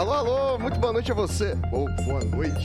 Alô, alô, muito boa noite a você. Ou boa noite.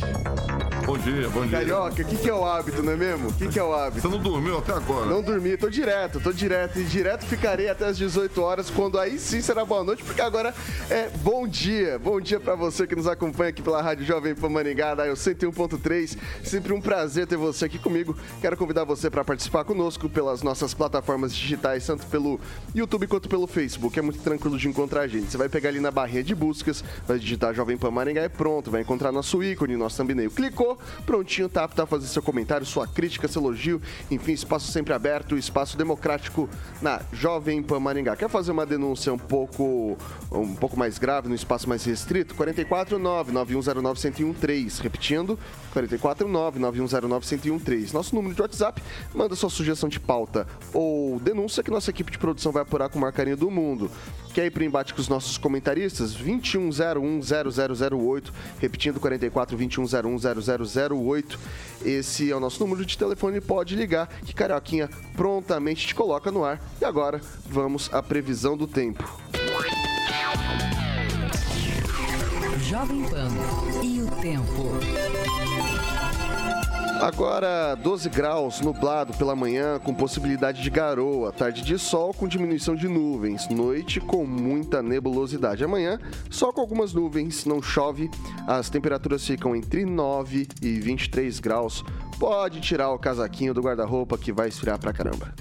Bom dia, bom dia. Carioca, o que, que é o hábito, não é mesmo? O que, que é o hábito? Você não dormiu até agora? Não dormi, tô direto, tô direto. E direto ficarei até as 18 horas, quando aí sim será boa noite, porque agora é bom dia. Bom dia pra você que nos acompanha aqui pela Rádio Jovem Pan Maringá, da Eu 101.3. Sempre um prazer ter você aqui comigo. Quero convidar você para participar conosco pelas nossas plataformas digitais, tanto pelo YouTube quanto pelo Facebook. É muito tranquilo de encontrar a gente. Você vai pegar ali na barrinha de buscas, vai digitar Jovem Pan Maringá e pronto, vai encontrar nosso ícone, nosso thumbnail. Clicou, prontinho, tá apto a fazer seu comentário, sua crítica, seu elogio, enfim, espaço sempre aberto, espaço democrático na Jovem Pan Maringá. Quer fazer uma denúncia um pouco, um pouco mais grave, no espaço mais restrito? 449-9109-1013. Repetindo, 449-9109-1013. Nosso número de WhatsApp, manda sua sugestão de pauta ou denúncia que nossa equipe de produção vai apurar com o maior carinho do mundo. Quer ir para o embate com os nossos comentaristas? 2101-0008, repetindo 44 2101 0008. Esse é o nosso número de telefone, pode ligar que Carioquinha prontamente te coloca no ar. E agora vamos à previsão do tempo. Jovem Pan e o tempo. Agora 12 graus, nublado pela manhã, com possibilidade de garoa. Tarde de sol com diminuição de nuvens. Noite com muita nebulosidade. Amanhã, só com algumas nuvens, não chove. As temperaturas ficam entre 9 e 23 graus. Pode tirar o casaquinho do guarda-roupa que vai esfriar pra caramba.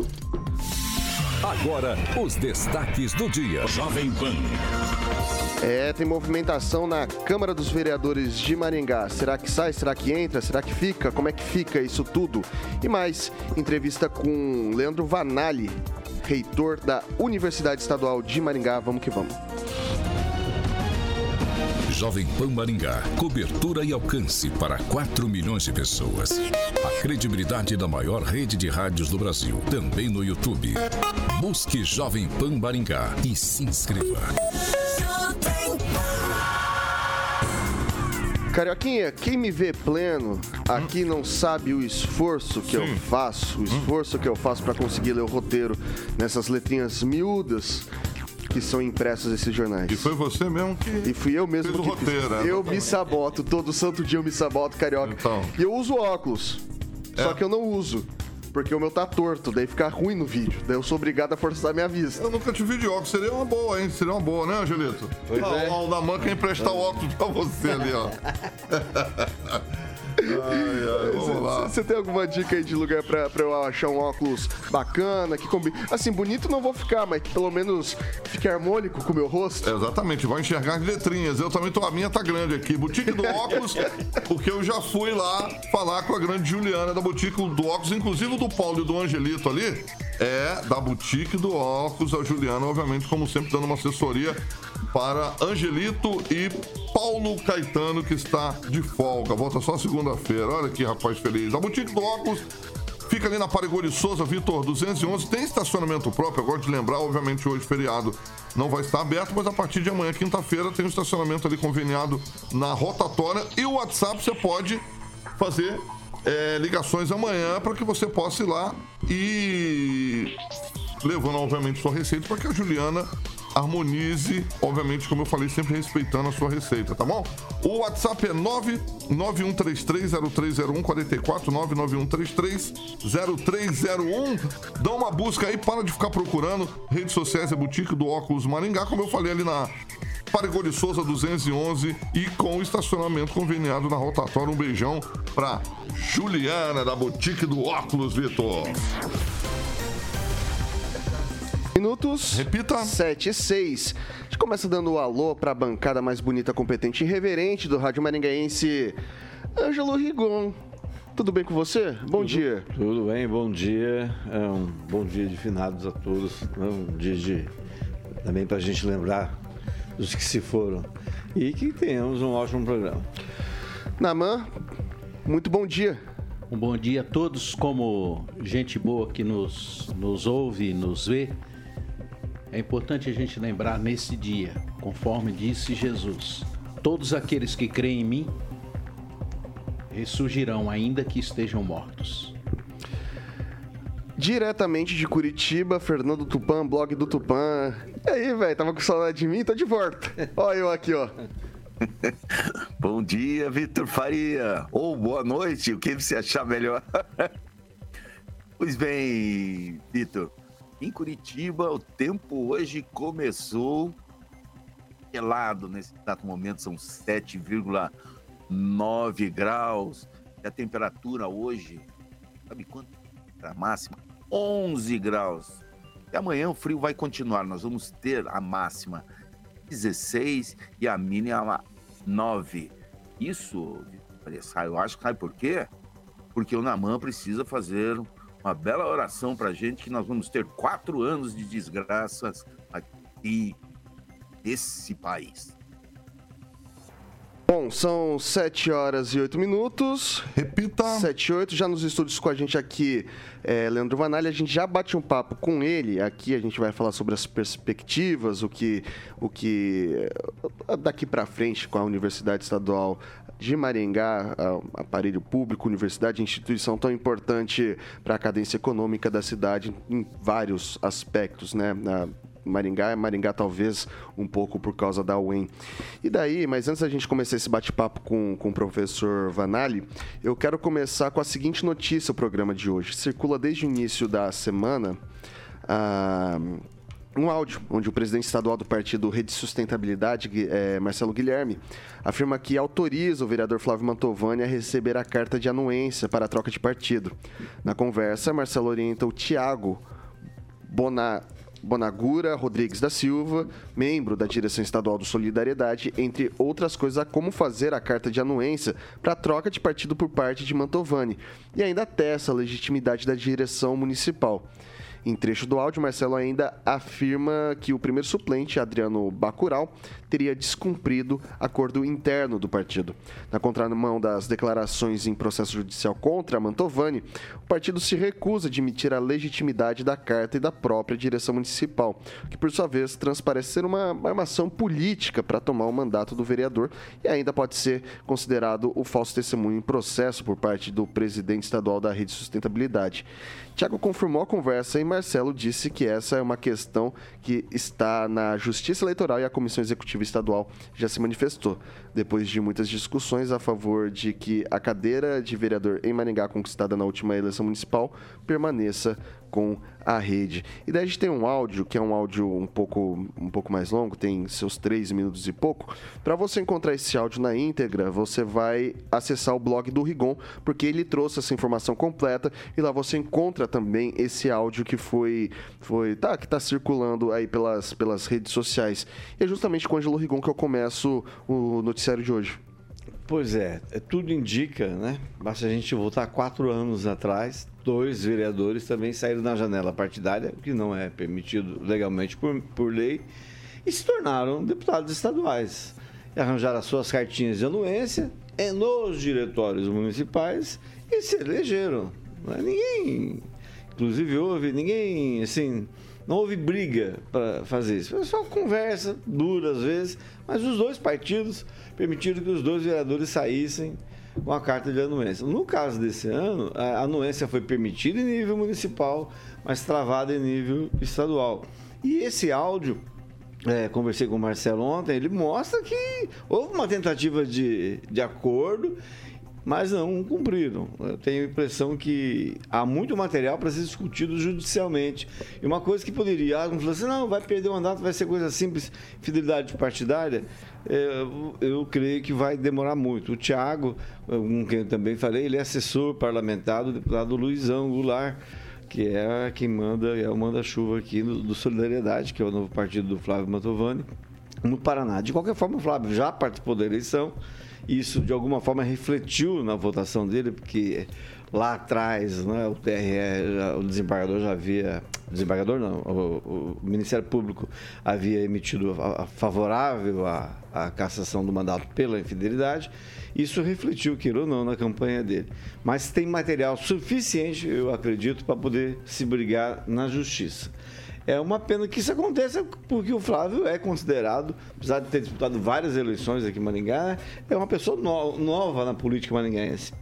Agora, os destaques do dia. Jovem Pan. É, tem movimentação na Câmara dos Vereadores de Maringá. Será que sai? Será que entra? Será que fica? Como é que fica isso tudo? E mais, entrevista com Leandro Vanali, reitor da Universidade Estadual de Maringá. Vamos que vamos. Jovem Pan Maringá. Cobertura e alcance para 4 milhões de pessoas. A credibilidade da maior rede de rádios do Brasil. Também no YouTube. Busque Jovem Pan Maringá e se inscreva. Carioquinha, quem me vê pleno aqui não sabe o esforço que eu faço, o esforço que eu faço para conseguir ler o roteiro nessas letrinhas miúdas que são impressos esses jornais. E foi você mesmo que. E fui eu mesmo fez o que roteiro, fiz. né? Eu me saboto, todo santo dia eu me saboto, carioca. Então. E eu uso óculos. Só É. que eu não uso. Porque o meu tá torto, daí fica ruim no vídeo. Daí eu sou obrigado a forçar minha vista. Eu nunca te vi de óculos, seria uma boa, hein? Seria uma boa, né, Angelito? Pois ah, é. O Aldaman quer emprestar o óculos pra você ali, ó. ai, ai, vamos lá. Você tem alguma dica aí de lugar pra, pra eu achar um óculos bacana, que combine? Assim, bonito não vou ficar, mas que pelo menos fique harmônico com o meu rosto. Exatamente, vai enxergar as letrinhas. Eu também tô, a minha tá grande aqui. Boutique do óculos, porque eu já fui lá falar com a grande Juliana da Boutique do óculos, inclusive do Paulo e do Angelito ali. É da Boutique do óculos, a Juliana, obviamente, como sempre, dando uma assessoria para Angelito e Paulo Caetano, que está de folga. Volta só segunda-feira. Olha que rapaz feliz. A Boutique do óculos Fica ali na Parigori Souza, Vitor 211. Tem estacionamento próprio, gosto de lembrar, obviamente hoje feriado não vai estar aberto, mas a partir de amanhã, quinta-feira, tem um estacionamento ali conveniado na rotatória. E o WhatsApp você pode fazer é, ligações amanhã para que você possa ir lá e levando, obviamente, sua receita para que a Juliana harmonize, obviamente, como eu falei, sempre respeitando a sua receita, tá bom? O WhatsApp é 991330301 44 991330301. Dá uma busca aí, para de ficar procurando redes sociais, é Boutique do Óculos Maringá, como eu falei ali na Parigô Souza 211 e com estacionamento conveniado na rotatória. Um beijão pra Juliana da Boutique do Óculos, Vitor. Minutos. Repita. 7 e 6. A gente começa dando o alô pra bancada mais bonita, competente e irreverente do Rádio Maringaense, Ângelo Rigon. Tudo bem com você? Bom dia. Tudo bem, bom dia. É um bom dia de finados a todos. né? Um dia de. Também para a gente lembrar dos que se foram. E que tenhamos um ótimo programa. Naman, muito bom dia. Um bom dia a todos, como gente boa que nos, nos ouve nos vê. É importante a gente lembrar nesse dia, conforme disse Jesus: todos aqueles que creem em mim ressurgirão, ainda que estejam mortos. Diretamente de Curitiba, Fernando Tupan, blog do Tupan. E aí, velho, tava com saudade de mim? Tô de volta. Olha eu aqui, ó. Bom dia, Vitor Faria. Ou boa noite, o que você achar melhor. pois bem, Vitor, em Curitiba o tempo hoje começou gelado nesse exato momento, são 7,9 graus. E a temperatura hoje, sabe quanto? A máxima? 11 graus. E amanhã o frio vai continuar, nós vamos ter a máxima 16 e a mínima 9. Isso, eu acho que sabe por quê? Porque o Namã precisa fazer uma bela oração para gente que nós vamos ter quatro anos de desgraças aqui nesse país. Bom, são 7 horas e 8 minutos. Repita. 7 e 8, já nos estúdios com a gente aqui, é, Leandro Vanalha. A gente já bate um papo com ele. Aqui a gente vai falar sobre as perspectivas, o que, o que eh, daqui para frente com a Universidade Estadual de Maringá, aparelho público, universidade, instituição tão importante para a cadência econômica da cidade em vários aspectos, né? Na, Maringá, Maringá talvez um pouco por causa da UEM. E daí, mas antes da gente começar esse bate-papo com, com o professor Vanali, eu quero começar com a seguinte notícia, o programa de hoje. Circula desde o início da semana ah, um áudio onde o presidente estadual do partido Rede Sustentabilidade, é, Marcelo Guilherme, afirma que autoriza o vereador Flávio Mantovani a receber a carta de anuência para a troca de partido. Na conversa, Marcelo orienta o Tiago Bonar Bonagura Rodrigues da Silva, membro da direção estadual do Solidariedade, entre outras coisas, a como fazer a carta de anuência para troca de partido por parte de Mantovani, e ainda testa a legitimidade da direção municipal. Em trecho do áudio, Marcelo ainda afirma que o primeiro suplente, Adriano Bacural, teria descumprido acordo interno do partido. Na contramão das declarações em processo judicial contra Mantovani, o partido se recusa a admitir a legitimidade da carta e da própria direção municipal, que por sua vez transparece ser uma armação política para tomar o mandato do vereador e ainda pode ser considerado o falso testemunho em processo por parte do presidente estadual da Rede Sustentabilidade. Tiago confirmou a conversa e Marcelo disse que essa é uma questão que está na Justiça Eleitoral e a Comissão Executiva Estadual já se manifestou, depois de muitas discussões a favor de que a cadeira de vereador em Maringá conquistada na última eleição municipal permaneça com a rede. E daí a gente tem um áudio, que é um áudio um pouco, um pouco mais longo, tem seus três minutos e pouco. Para você encontrar esse áudio na íntegra, você vai acessar o blog do Rigon, porque ele trouxe essa informação completa e lá você encontra também esse áudio que foi, foi tá, que está circulando aí pelas, pelas redes sociais. E é justamente com o Angelo Rigon que eu começo o noticiário de hoje. Pois é, é, tudo indica, né? Basta a gente voltar quatro anos atrás, dois vereadores também saíram na janela partidária, que não é permitido legalmente por, por lei, e se tornaram deputados estaduais. E arranjaram as suas cartinhas de anuência nos diretórios municipais e se elegeram. É? Ninguém, inclusive houve, ninguém, assim, não houve briga para fazer isso. Foi só conversa, dura às vezes, mas os dois partidos permitiram que os dois vereadores saíssem com a carta de anuência. No caso desse ano, a anuência foi permitida em nível municipal, mas travada em nível estadual. E esse áudio, é, conversei com o Marcelo ontem, ele mostra que houve uma tentativa de, de acordo mas não cumpriram. Eu tenho a impressão que há muito material para ser discutido judicialmente. E uma coisa que poderia, ah, falou assim, não, vai perder o mandato, vai ser coisa simples, fidelidade partidária, eu, é, eu creio que vai demorar muito. O Tiago, com quem eu também falei, ele é assessor parlamentar do deputado Luizão Goulart, que é quem manda, é o manda-chuva aqui do, do Solidariedade, que é o novo partido do Flávio Mantovani, no Paraná. De qualquer forma, o Flávio já participou da eleição, isso de alguma forma refletiu na votação dele, porque lá atrás, né, o TRE, o desembargador já havia. Desembargador não, o, o Ministério Público havia emitido a, a favorável à, à cassação do mandato pela infidelidade. Isso refletiu, queira ou não, na campanha dele. Mas tem material suficiente, eu acredito, para poder se brigar na justiça. É uma pena que isso aconteça, porque o Flávio é considerado, apesar de ter disputado várias eleições aqui em Maringá, é uma pessoa no, nova na política maringaense.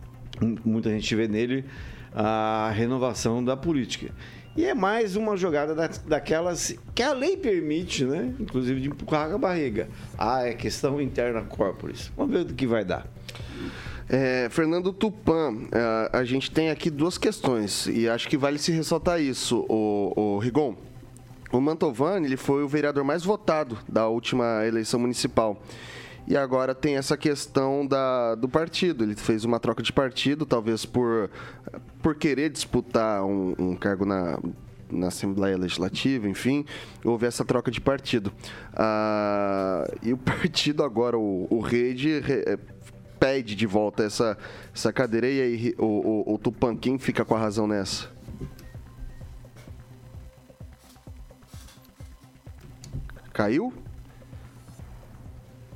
Muita gente vê nele a renovação da política. E é mais uma jogada da, daquelas que a lei permite, né? Inclusive de empurrar a barriga. Ah, é questão interna corporis. Vamos ver do que vai dar. É, Fernando Tupan, é, a gente tem aqui duas questões e acho que vale se ressaltar isso, o, o Rigon. O Mantovani ele foi o vereador mais votado da última eleição municipal. E agora tem essa questão da, do partido. Ele fez uma troca de partido, talvez por, por querer disputar um, um cargo na, na Assembleia Legislativa, enfim, houve essa troca de partido. Ah, e o partido agora, o, o Rede, re, é, pede de volta essa, essa cadeira. E aí, o, o, o Tupan, quem fica com a razão nessa? Caiu?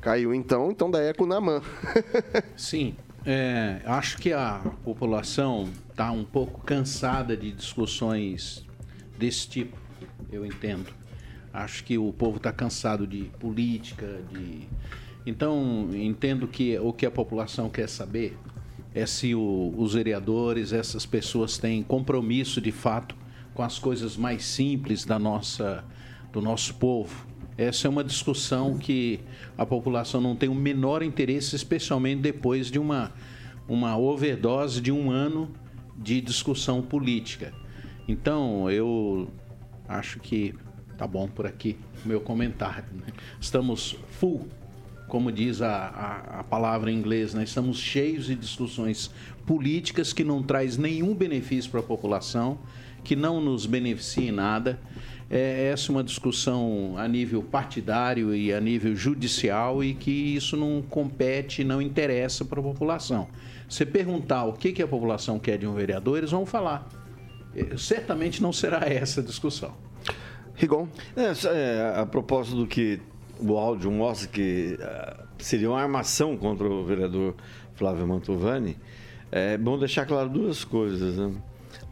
Caiu então, então daí é com o Naman. Sim, é, acho que a população está um pouco cansada de discussões desse tipo, eu entendo. Acho que o povo está cansado de política, de. Então, entendo que o que a população quer saber é se o, os vereadores, essas pessoas têm compromisso de fato com as coisas mais simples da nossa, do nosso povo essa é uma discussão que a população não tem o menor interesse, especialmente depois de uma, uma overdose de um ano de discussão política. Então, eu acho que tá bom por aqui o meu comentário. Né? Estamos full, como diz a, a, a, palavra em inglês, né? estamos cheios de discussões políticas que não traz nenhum benefício para a população, que não nos beneficia em nada é essa uma discussão a nível partidário e a nível judicial e que isso não compete, não interessa para a população. Você perguntar o que, que a população quer de um vereador, eles vão falar. É, certamente não será essa a discussão. Rigon? É, é, a propósito do que o áudio mostra que uh, seria uma armação contra o vereador Flávio Mantovani, é bom deixar claro duas coisas. Né?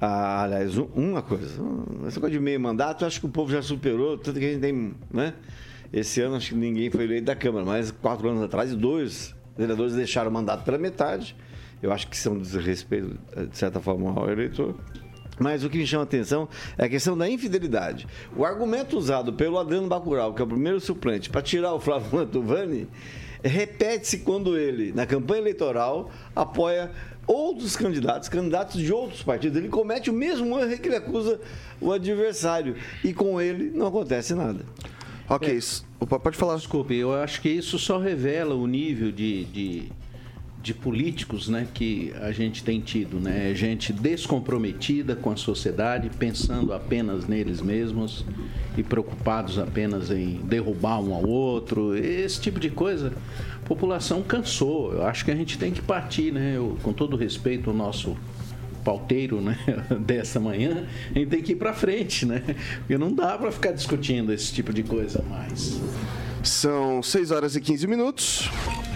Ah, aliás, uma coisa, essa coisa de meio mandato, acho que o povo já superou, tanto que a gente tem, né? Esse ano acho que ninguém foi eleito da Câmara, mas quatro anos atrás, dois vereadores deixaram o mandato pela metade. Eu acho que são desrespeito, de certa forma, ao eleitor. Mas o que me chama a atenção é a questão da infidelidade. O argumento usado pelo Adriano Bacurau, que é o primeiro suplente, para tirar o Flávio Mantovani, repete-se quando ele, na campanha eleitoral, apoia outros candidatos, candidatos de outros partidos. Ele comete o mesmo erro que ele acusa o adversário. E com ele não acontece nada. Ok, é. Opa, pode falar. Desculpe, eu acho que isso só revela o nível de, de, de, políticos né, que a gente tem tido. Né? Gente descomprometida com a sociedade, pensando apenas neles mesmos e preocupados apenas em derrubar um ao outro. Esse tipo de coisa a população cansou. Eu acho que a gente tem que partir, né? Eu, com todo respeito ao nosso pauteiro, né, dessa manhã, a gente tem que ir para frente, né? Porque não dá para ficar discutindo esse tipo de coisa mais. São 6 horas e 15 minutos.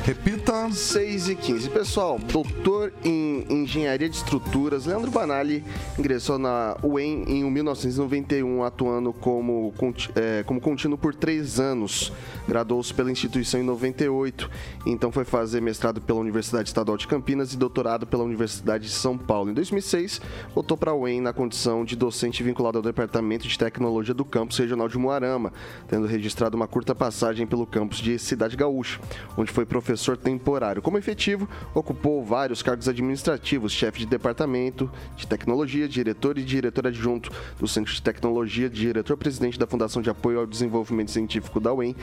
Repita. 6 e 15. Pessoal, doutor em Engenharia de Estruturas, Leandro Banali ingressou na UEM em 1991, atuando como, é, como contínuo por três anos. Graduou-se pela instituição em 98, então foi fazer mestrado pela Universidade Estadual de Campinas e doutorado pela Universidade de São Paulo. Em 2006, voltou para a UEM na condição de docente vinculado ao Departamento de Tecnologia do Campus Regional de Moarama, tendo registrado uma curta passagem pelo campus de Cidade Gaúcha, onde foi professor professor temporário. Como efetivo, ocupou vários cargos administrativos, chefe de departamento de tecnologia, diretor e diretor adjunto do Centro de Tecnologia, diretor-presidente da Fundação de Apoio ao Desenvolvimento Científico da UEM,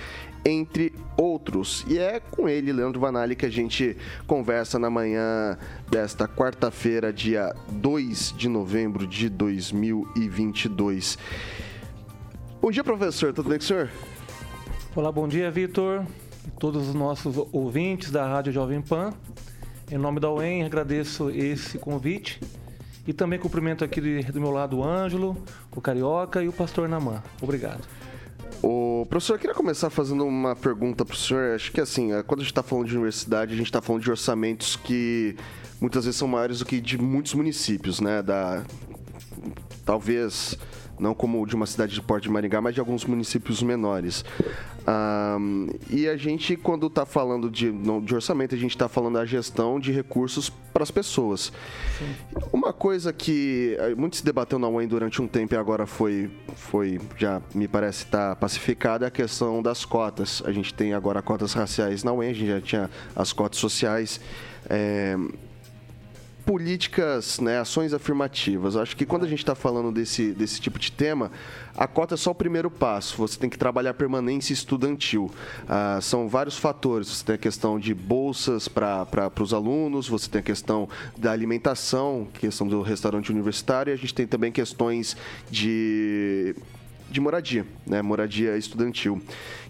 entre outros. E é com ele, Leandro Vanali, que a gente conversa na manhã desta quarta-feira, dia 2 de novembro de 2022. Bom dia, professor. Tudo bem com o senhor? Olá, bom dia, Vitor todos os nossos ouvintes da Rádio Jovem Pan. Em nome da UEM, agradeço esse convite E também cumprimento aqui do meu lado o Ângelo, o Carioca e o Pastor Namã. Obrigado. O professor, eu queria começar fazendo uma pergunta para o senhor. Acho que assim, eh, quando a gente está falando de universidade, a gente está falando de orçamentos que muitas vezes são maiores do que de muitos municípios, né? Da, talvez não como de uma cidade de Porto de Maringá, mas de alguns municípios menores. Ahn, e a gente, quando está falando de, de orçamento, a gente está falando da gestão de recursos para as pessoas. Uma coisa que eh, muito se debateu na UEM durante um tempo e agora foi, foi já me parece estar pacificada é a questão das cotas. A gente tem agora cotas raciais na UEM, a gente já tinha as cotas sociais. eh, políticas, né, ações afirmativas. Acho que quando a gente está falando desse, desse tipo de tema, a cota é só o primeiro passo. Você tem que trabalhar permanência estudantil. Ah, são vários fatores. Você tem a questão de bolsas para os alunos, você tem a questão da alimentação, questão do restaurante universitário, e a gente tem também questões de de moradia, né? Moradia estudantil.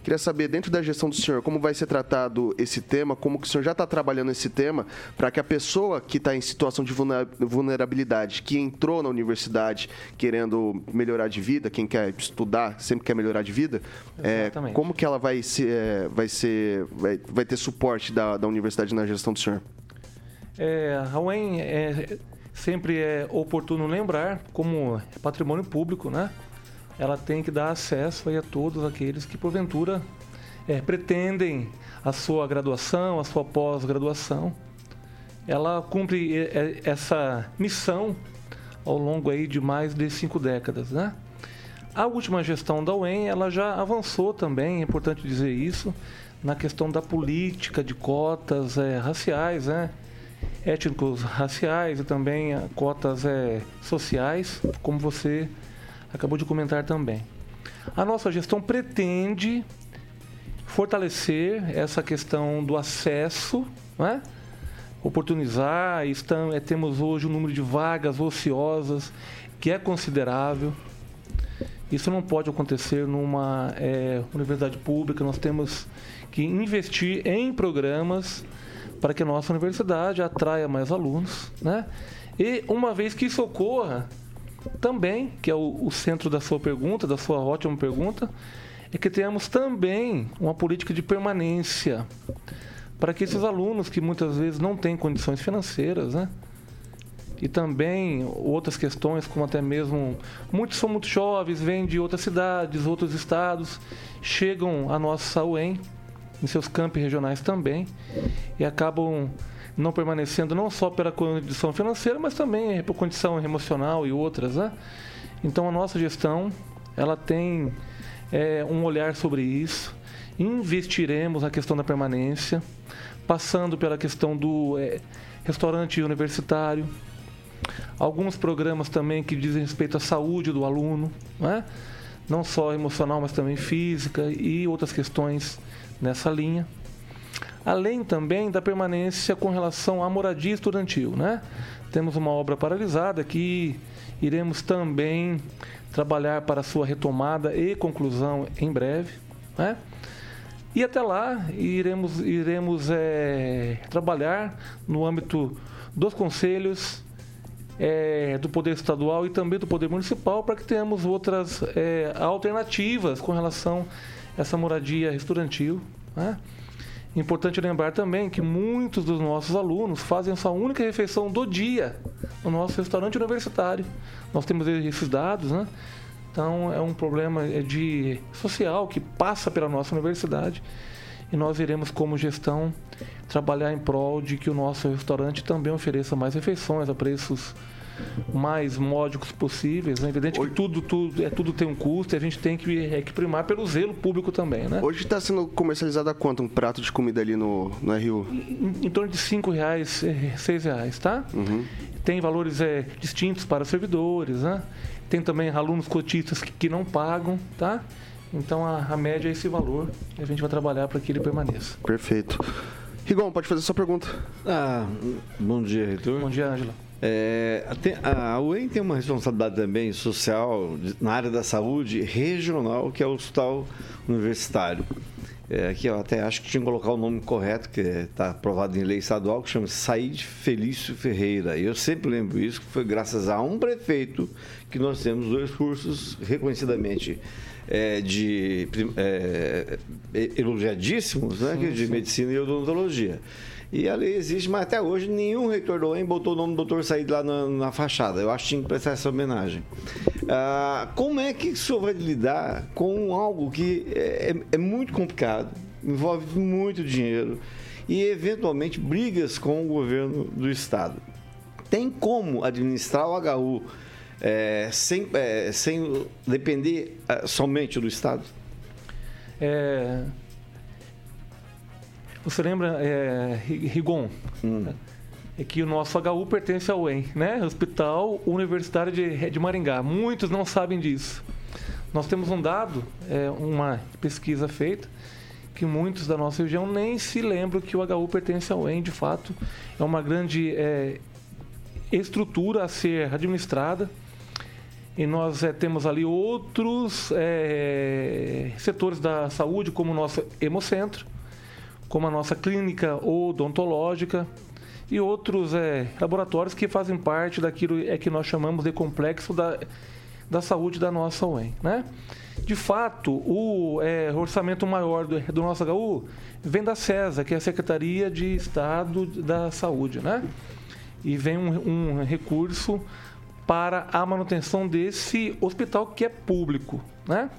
Queria saber, dentro da gestão do senhor, como vai ser tratado esse tema, como que o senhor já está trabalhando esse tema, para que a pessoa que está em situação de vulner- vulnerabilidade, que entrou na universidade querendo melhorar de vida, quem quer estudar sempre quer melhorar de vida, é, como que ela vai ser, é, vai ser, vai, vai ter suporte da, da universidade na gestão do senhor? É, a UEM é, sempre é oportuno lembrar, como é patrimônio público, né? Ela tem que dar acesso a todos aqueles que, porventura, é, pretendem a sua graduação, a sua pós-graduação. Ela cumpre é, é, essa missão ao longo aí de mais de cinco décadas, né? A última gestão da UEM, ela já avançou também, é importante dizer isso, na questão da política de cotas é, raciais, né? étnicos raciais e também ah, cotas é, sociais, como você acabou de comentar também. A nossa gestão pretende fortalecer essa questão do acesso, né? oportunizar, estão, é, temos hoje um número de vagas ociosas que é considerável. Isso não pode acontecer numa é, universidade pública, nós temos que investir em programas para que a nossa universidade atraia mais alunos, né? E uma vez que isso ocorra, também, que é o, o centro da sua pergunta, da sua ótima pergunta, é que tenhamos também uma política de permanência para que esses alunos que muitas vezes não têm condições financeiras, né? E também outras questões, como até mesmo muitos são muito jovens, vêm de outras cidades, outros estados, chegam à nossa UEM, em seus campi regionais também, e acabam não permanecendo não só pela condição financeira, mas também por condição emocional e outras, né? Então a nossa gestão, ela tem é, um olhar sobre isso, investiremos na questão da permanência, passando pela questão do é, restaurante universitário, alguns programas também que dizem respeito à saúde do aluno, né? não só emocional, mas também física e outras questões nessa linha. Além também da permanência com relação à moradia estudantil, né? Temos uma obra paralisada que iremos também trabalhar para sua retomada e conclusão em breve, né? E até lá iremos, iremos é, trabalhar no âmbito dos conselhos é, do Poder Estadual e também do Poder Municipal para que tenhamos outras é, alternativas com relação a essa moradia estudantil. Né? Importante lembrar também que muitos dos nossos alunos fazem sua única refeição do dia no nosso restaurante universitário. Nós temos esses dados, né? Então é um problema de social que passa pela nossa universidade e nós iremos como gestão trabalhar em prol de que o nosso restaurante também ofereça mais refeições a preços mais módicos possíveis. É evidente que tudo, tudo, é, tudo tem um custo e a gente tem que, é, que primar pelo zelo público também, né? Hoje está sendo comercializado a quanto um prato de comida ali no, no RU? Em, em torno de 5 reais, 6 reais, tá? Uhum. Tem valores é, distintos para servidores, né? Tem também alunos cotistas que, que não pagam, tá? Então a, a média é esse valor e a gente vai trabalhar para que ele permaneça. Perfeito. Rigon, pode fazer sua pergunta. Ah, bom dia, reitor. Bom dia, Ângela. É, a UEM tem uma responsabilidade também social na área da saúde regional, que é o hospital universitário. É, aqui eu até acho que tinha que colocar o nome correto, que está aprovado em lei estadual, que chama Said Felício Ferreira. E eu sempre lembro isso, que foi graças a um prefeito que nós temos dois cursos reconhecidamente é, de é, elogiadíssimos, né, sim, de medicina e odontologia. E a lei existe, mas até hoje nenhum reitor do UEM botou o nome do doutor Said lá na, na, fachada. Eu acho que tinha que prestar essa homenagem. Ah, como é que o senhor vai lidar com algo que é, é, é muito complicado, envolve muito dinheiro e, eventualmente, brigas com o governo do Estado? Tem como administrar o HU é, sem, é, sem depender é, somente do Estado? É, você lembra, é, Rigon? Hum. É que o nosso HU pertence ao UEM, né? Hospital Universitário de, de Maringá. Muitos não sabem disso. Nós temos um dado, é, uma pesquisa feita, que muitos da nossa região nem se lembram que o HU pertence ao UEM. De fato, é uma grande é, estrutura a ser administrada. E nós é, temos ali outros é, setores da saúde, como o nosso Hemocentro, como a nossa clínica odontológica e outros é, laboratórios que fazem parte daquilo é que nós chamamos de complexo da, da saúde da nossa UEM. Né? De fato, o é, orçamento maior do, do nosso HU vem da CESA, que é a Secretaria de Estado da Saúde. Né? E vem um, um recurso para a manutenção desse hospital que é público. Né?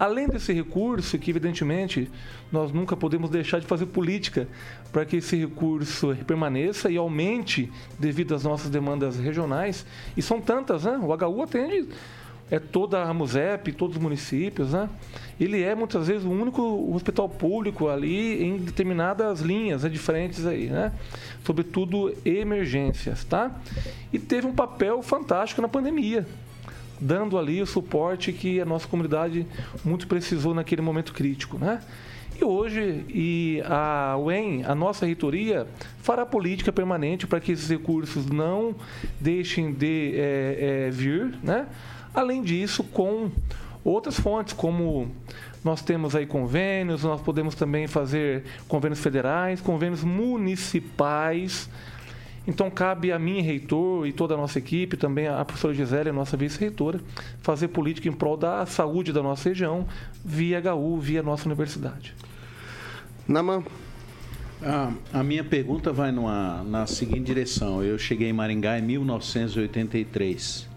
Além desse recurso, que evidentemente nós nunca podemos deixar de fazer política para que esse recurso permaneça e aumente devido às nossas demandas regionais, e são tantas, né? O HU atende é toda a MUSEP, todos os municípios, né? Ele é muitas vezes o único hospital público ali em determinadas linhas né, diferentes aí, né? Sobretudo emergências, tá? E teve um papel fantástico na pandemia, dando ali o suporte que a nossa comunidade muito precisou naquele momento crítico, né? E hoje, e a UEM, a nossa reitoria, fará política permanente para que esses recursos não deixem de é, é, vir, né? Além disso, com outras fontes, como nós temos aí convênios, nós podemos também fazer convênios federais, convênios municipais. Então, cabe a mim, reitor, e toda a nossa equipe, também a professora Gisele, a nossa vice-reitora, fazer política em prol da saúde da nossa região, via HU, via nossa universidade. Naman. A, a minha pergunta vai numa, na seguinte direção. Eu cheguei em Maringá em 1983.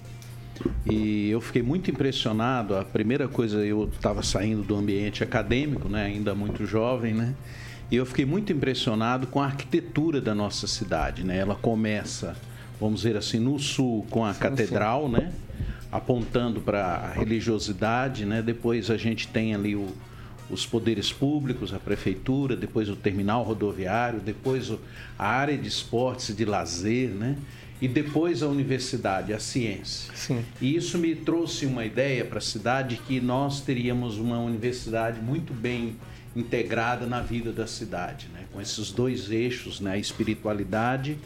E eu fiquei muito impressionado. A primeira coisa, eu estava saindo do ambiente acadêmico, né, ainda muito jovem, né? E eu fiquei muito impressionado com a arquitetura da nossa cidade, né? Ela começa, vamos dizer assim, no sul com a sim, catedral, sim. né? Apontando para a religiosidade, né? Depois a gente tem ali o, os poderes públicos, a prefeitura, depois o terminal rodoviário, depois a área de esportes e de lazer, né? e depois a universidade, a ciência. Sim. E isso me trouxe uma ideia para a cidade que nós teríamos uma universidade muito bem integrada na vida da cidade, né? com esses dois eixos, né? a espiritualidade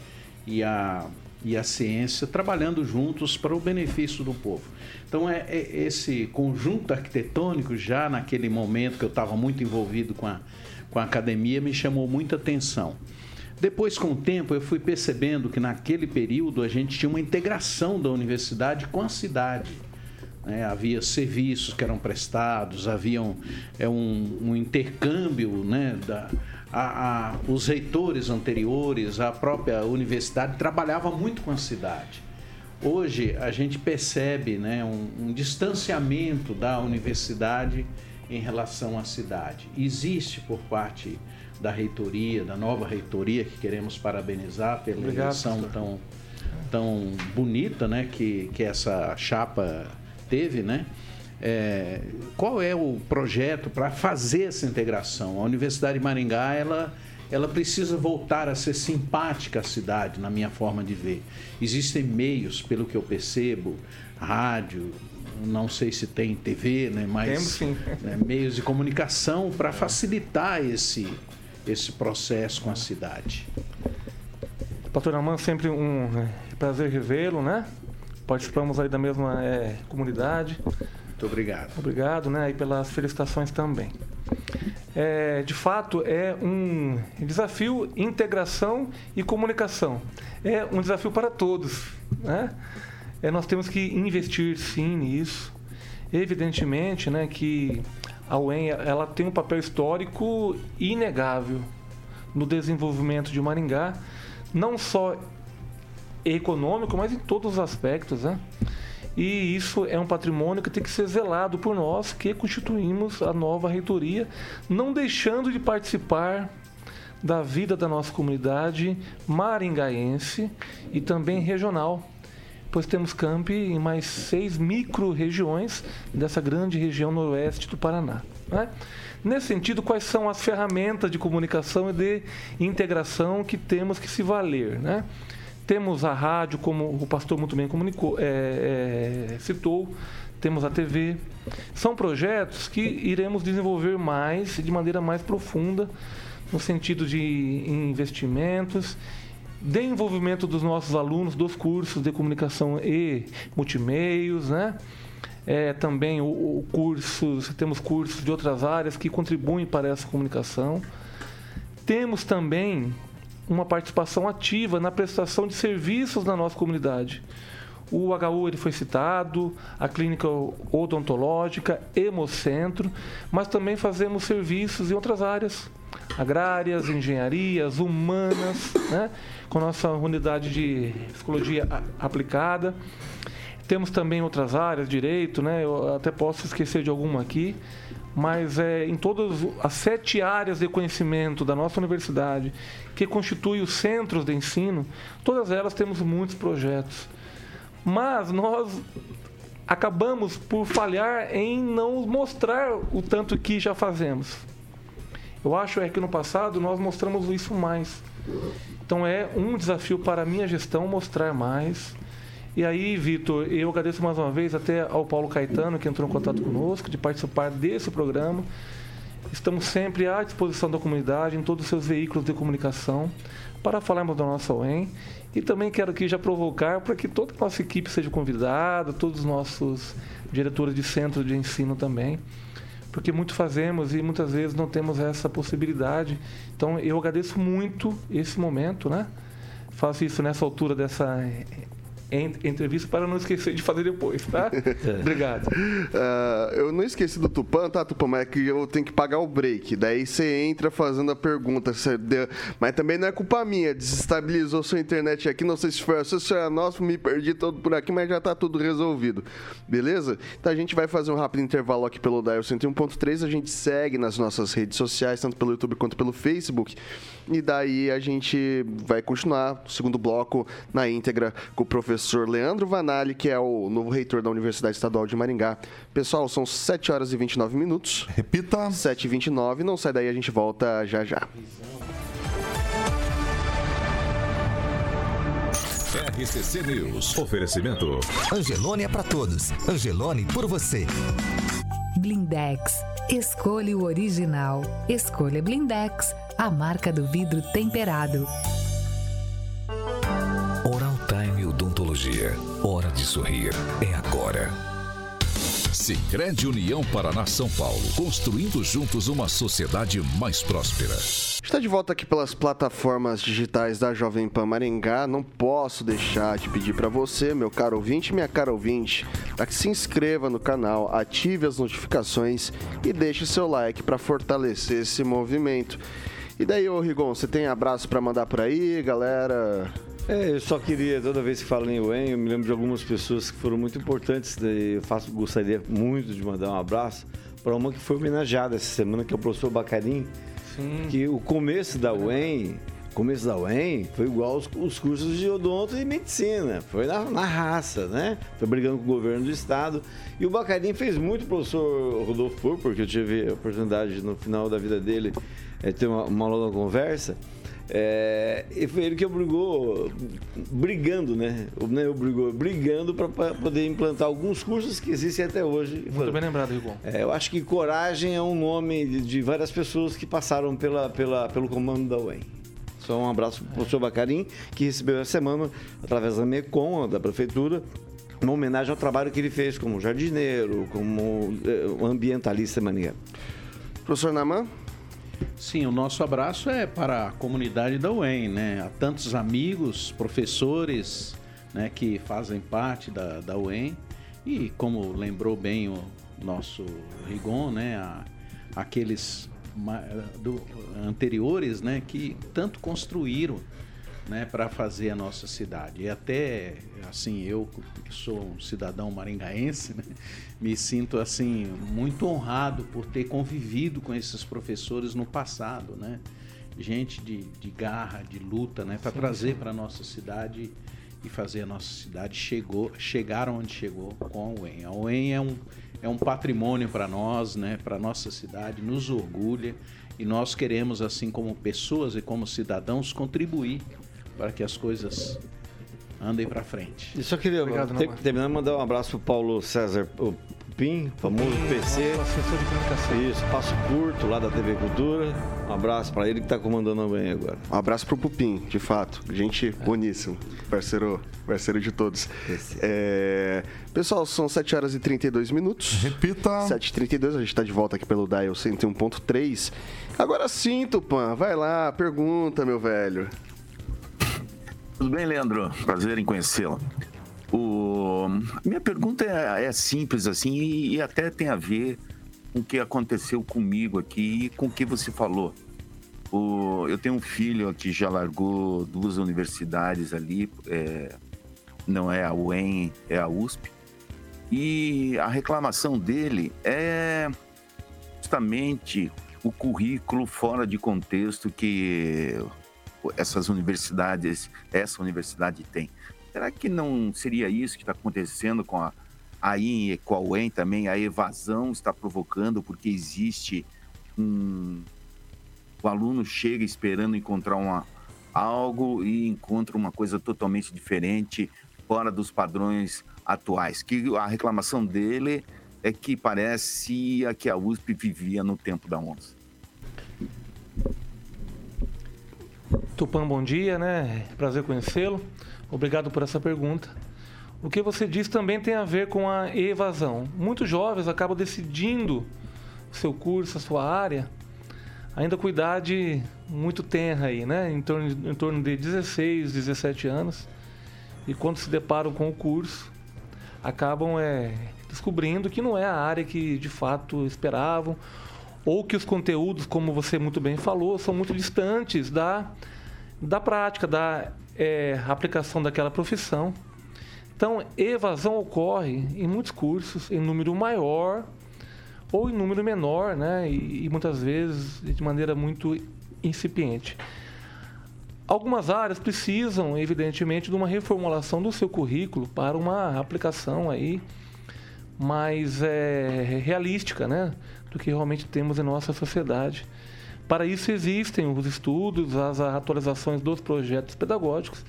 e a, e a ciência, trabalhando juntos para o benefício do povo. Então, é, é esse conjunto arquitetônico, já naquele momento que eu estava muito envolvido com a, com a academia, me chamou muita atenção. Depois, com o tempo, eu fui percebendo que naquele período a gente tinha uma integração da universidade com a cidade. Né? Havia serviços que eram prestados, havia um, é, um, um intercâmbio, né? da, a, a, os reitores anteriores, a própria universidade trabalhava muito com a cidade. Hoje a gente percebe né, um, um distanciamento da universidade em relação à cidade. Existe por parte da reitoria, da nova reitoria, que queremos parabenizar pela Obrigado, eleição tão, tão bonita né, que, que essa chapa teve, né? É, qual é o projeto para fazer essa integração? A Universidade de Maringá, ela, ela precisa voltar a ser simpática à cidade, na minha forma de ver. Existem meios, pelo que eu percebo, rádio, não sei se tem TV, né, mas né, meios de comunicação para facilitar esse, esse processo com a cidade. Pastor Aman, sempre um é, prazer revê-lo, né? Participamos aí da mesma é, comunidade. Muito obrigado. Obrigado, né? E pelas felicitações também. é, de fato, é um desafio integração e comunicação. É um desafio para todos. Né? É, nós temos que investir sim nisso. Evidentemente né, que a UEM ela tem um papel histórico inegável no desenvolvimento de Maringá, não só econômico, mas em todos os aspectos. Né? E isso é um patrimônio que tem que ser zelado por nós, que constituímos a nova reitoria, não deixando de participar da vida da nossa comunidade maringaense e também regional, pois temos campi em mais seis micro-regiões dessa grande região noroeste do Paraná. Né? Nesse sentido, quais são as ferramentas de comunicação e de integração que temos que se valer? Né? Temos a rádio, como o pastor muito bem comunicou, é, é, citou, temos a TV. São projetos que iremos desenvolver mais, de maneira mais profunda, no sentido de investimentos, de envolvimento dos nossos alunos dos cursos de comunicação e multimeios, né? É, também o, o cursos, temos cursos de outras áreas que contribuem para essa comunicação. Temos também uma participação ativa na prestação de serviços na nossa comunidade. O HU ele foi citado, a clínica odontológica, Hemocentro, mas também fazemos serviços em outras áreas, agrárias, engenharias, humanas, né? com nossa unidade de psicologia aplicada. Temos também outras áreas, direito, né? eu até posso esquecer de alguma aqui, mas é, em todas as sete áreas de conhecimento da nossa universidade, que constitui os centros de ensino, todas elas temos muitos projetos. Mas nós acabamos por falhar em não mostrar o tanto que já fazemos. Eu acho é que no passado nós mostramos isso mais. Então é um desafio para a minha gestão mostrar mais e aí, Vitor, eu agradeço mais uma vez até ao Paulo Caetano, que entrou em contato conosco, de participar desse programa. Estamos sempre à disposição da comunidade, em todos os seus veículos de comunicação, para falarmos da nossa UEM. E também quero aqui já provocar para que toda a nossa equipe seja convidada, todos os nossos diretores de centro de ensino também, porque muito fazemos e muitas vezes não temos essa possibilidade. Então, eu agradeço muito esse momento, né? Faço isso nessa altura dessa entrevista para não esquecer de fazer depois, tá? É. Obrigado. Uh, eu não esqueci do Tupan, tá, Tupan? Mas é que eu tenho que pagar o break. Daí você entra fazendo a pergunta. Deu... Mas também não é culpa minha. Desestabilizou sua internet aqui. Não sei se foi a sua, se foi a nossa. Me perdi todo por aqui, mas já tá tudo resolvido. Beleza? Então a gente vai fazer um rápido intervalo aqui pelo Dial 101.3. A gente segue nas nossas redes sociais, tanto pelo YouTube quanto pelo Facebook. E daí a gente vai continuar o segundo bloco na íntegra com o professor Leandro Vanali, que é o novo reitor da Universidade Estadual de Maringá. Pessoal, são 7 horas e 29 minutos. Repita. 7 e 29. Não sai daí, a gente volta já já. RCC News. Oferecimento. Angelone é para todos. Angelone por você. Blindex. Escolha o original. Escolha Blindex a marca do vidro temperado. Oral Time Odontologia. Hora de sorrir. É agora. Sicredi União Paraná São Paulo, construindo juntos uma sociedade mais próspera. Está de volta aqui pelas plataformas digitais da Jovem Pan Maringá. Não posso deixar de pedir para você, meu caro ouvinte, minha cara ouvinte, para que se inscreva no canal, ative as notificações e deixe seu like para fortalecer esse movimento. E daí, ô Rigon, você tem abraço para mandar por aí, galera? É, eu só queria, toda vez que falo em UEM, eu me lembro de algumas pessoas que foram muito importantes. Eu faço, gostaria muito de mandar um abraço para uma que foi homenageada essa semana, que é o professor Bacarim. Sim. Que o começo da UEM, começo da UEM foi igual os, os cursos de odonto e medicina. Foi na, na, raça, né? Foi brigando com o governo do estado. E o Bacarim fez muito, professor Rodolfo porque eu tive a oportunidade no final da vida dele é, ter uma, uma longa conversa. É, e foi ele que obrigou, brigando, né? né obrigou, brigando para poder implantar alguns cursos que existem até hoje. Muito bem lembrado, Rigon. É, eu acho que Coragem é um nome de, de, várias pessoas que passaram pela, pela, pelo comando da UEM. Só um abraço para o professor Bacarim, que recebeu essa semana, através da MECOM, da Prefeitura, uma homenagem ao trabalho que ele fez como jardineiro, como é, ambientalista maneiro. Professor Naman? Sim, o nosso abraço é para a comunidade da UEM, né? Há tantos amigos, professores, né, que fazem parte da, da UEM e como lembrou bem o nosso Rigon, né, a, aqueles do, anteriores, né, que tanto construíram né, para fazer a nossa cidade. E até, assim, eu que sou um cidadão maringaense, né, me sinto, assim, muito honrado por ter convivido com esses professores no passado, né? Gente de, de garra, de luta, né, para trazer para a nossa cidade e fazer a nossa cidade. Chegou, chegar onde chegou com a UEM. A UEM é um, é um patrimônio para nós, né, para nossa cidade, nos orgulha. E nós queremos, assim como pessoas e como cidadãos, contribuir para que as coisas andem para frente. E só queria Obrigado, ter, terminando mandar um abraço pro Paulo César Pim, famoso PC. Assessor de comunicação. Isso, passo curto lá da TV Cultura. Um abraço para ele que está comandando a bem agora. Um abraço pro Pupim, de fato. Gente é. boníssimo. Parceiro, parceiro de todos. É... Pessoal, são 7 horas e 32 minutos. Repita. 7h32, a gente está de volta aqui pelo Dial 101.3. Agora sim, Tupan, vai lá, pergunta, meu velho. Tudo bem, Leandro? Prazer em conhecê-lo. O... Minha pergunta é, é simples assim e, e, até tem a ver com o que aconteceu comigo aqui e com o que você falou. O... Eu tenho um filho que já largou duas universidades ali, é... não é a UEM, é a USP. E a reclamação dele é justamente o currículo fora de contexto que essas universidades, essa universidade tem. Será que não seria isso que está acontecendo com a aí a UEM também? A evasão está provocando porque existe um o aluno chega esperando encontrar uma, algo e encontra uma coisa totalmente diferente, fora dos padrões atuais. Que a reclamação dele é que parecia que a USP vivia no tempo da onça. Tupã, bom dia, né? Prazer conhecê-lo. Obrigado por essa pergunta. O que você diz também tem a ver com a evasão. Muitos jovens acabam decidindo seu curso, a sua área, ainda com idade muito tenra aí, né? Em torno, em torno de 16, 17 anos. E quando se deparam com o curso, acabam é, descobrindo que não é a área que de fato esperavam, ou que os conteúdos, como você muito bem falou, são muito distantes da da prática, da é, aplicação daquela profissão. Então, evasão ocorre em muitos cursos, em número maior ou em número menor, né? E, e muitas vezes de maneira muito incipiente. Algumas áreas precisam, evidentemente, de uma reformulação do seu currículo para uma aplicação aí mais é, realística, né? Do que realmente temos em nossa sociedade. Para isso existem os estudos, as atualizações dos projetos pedagógicos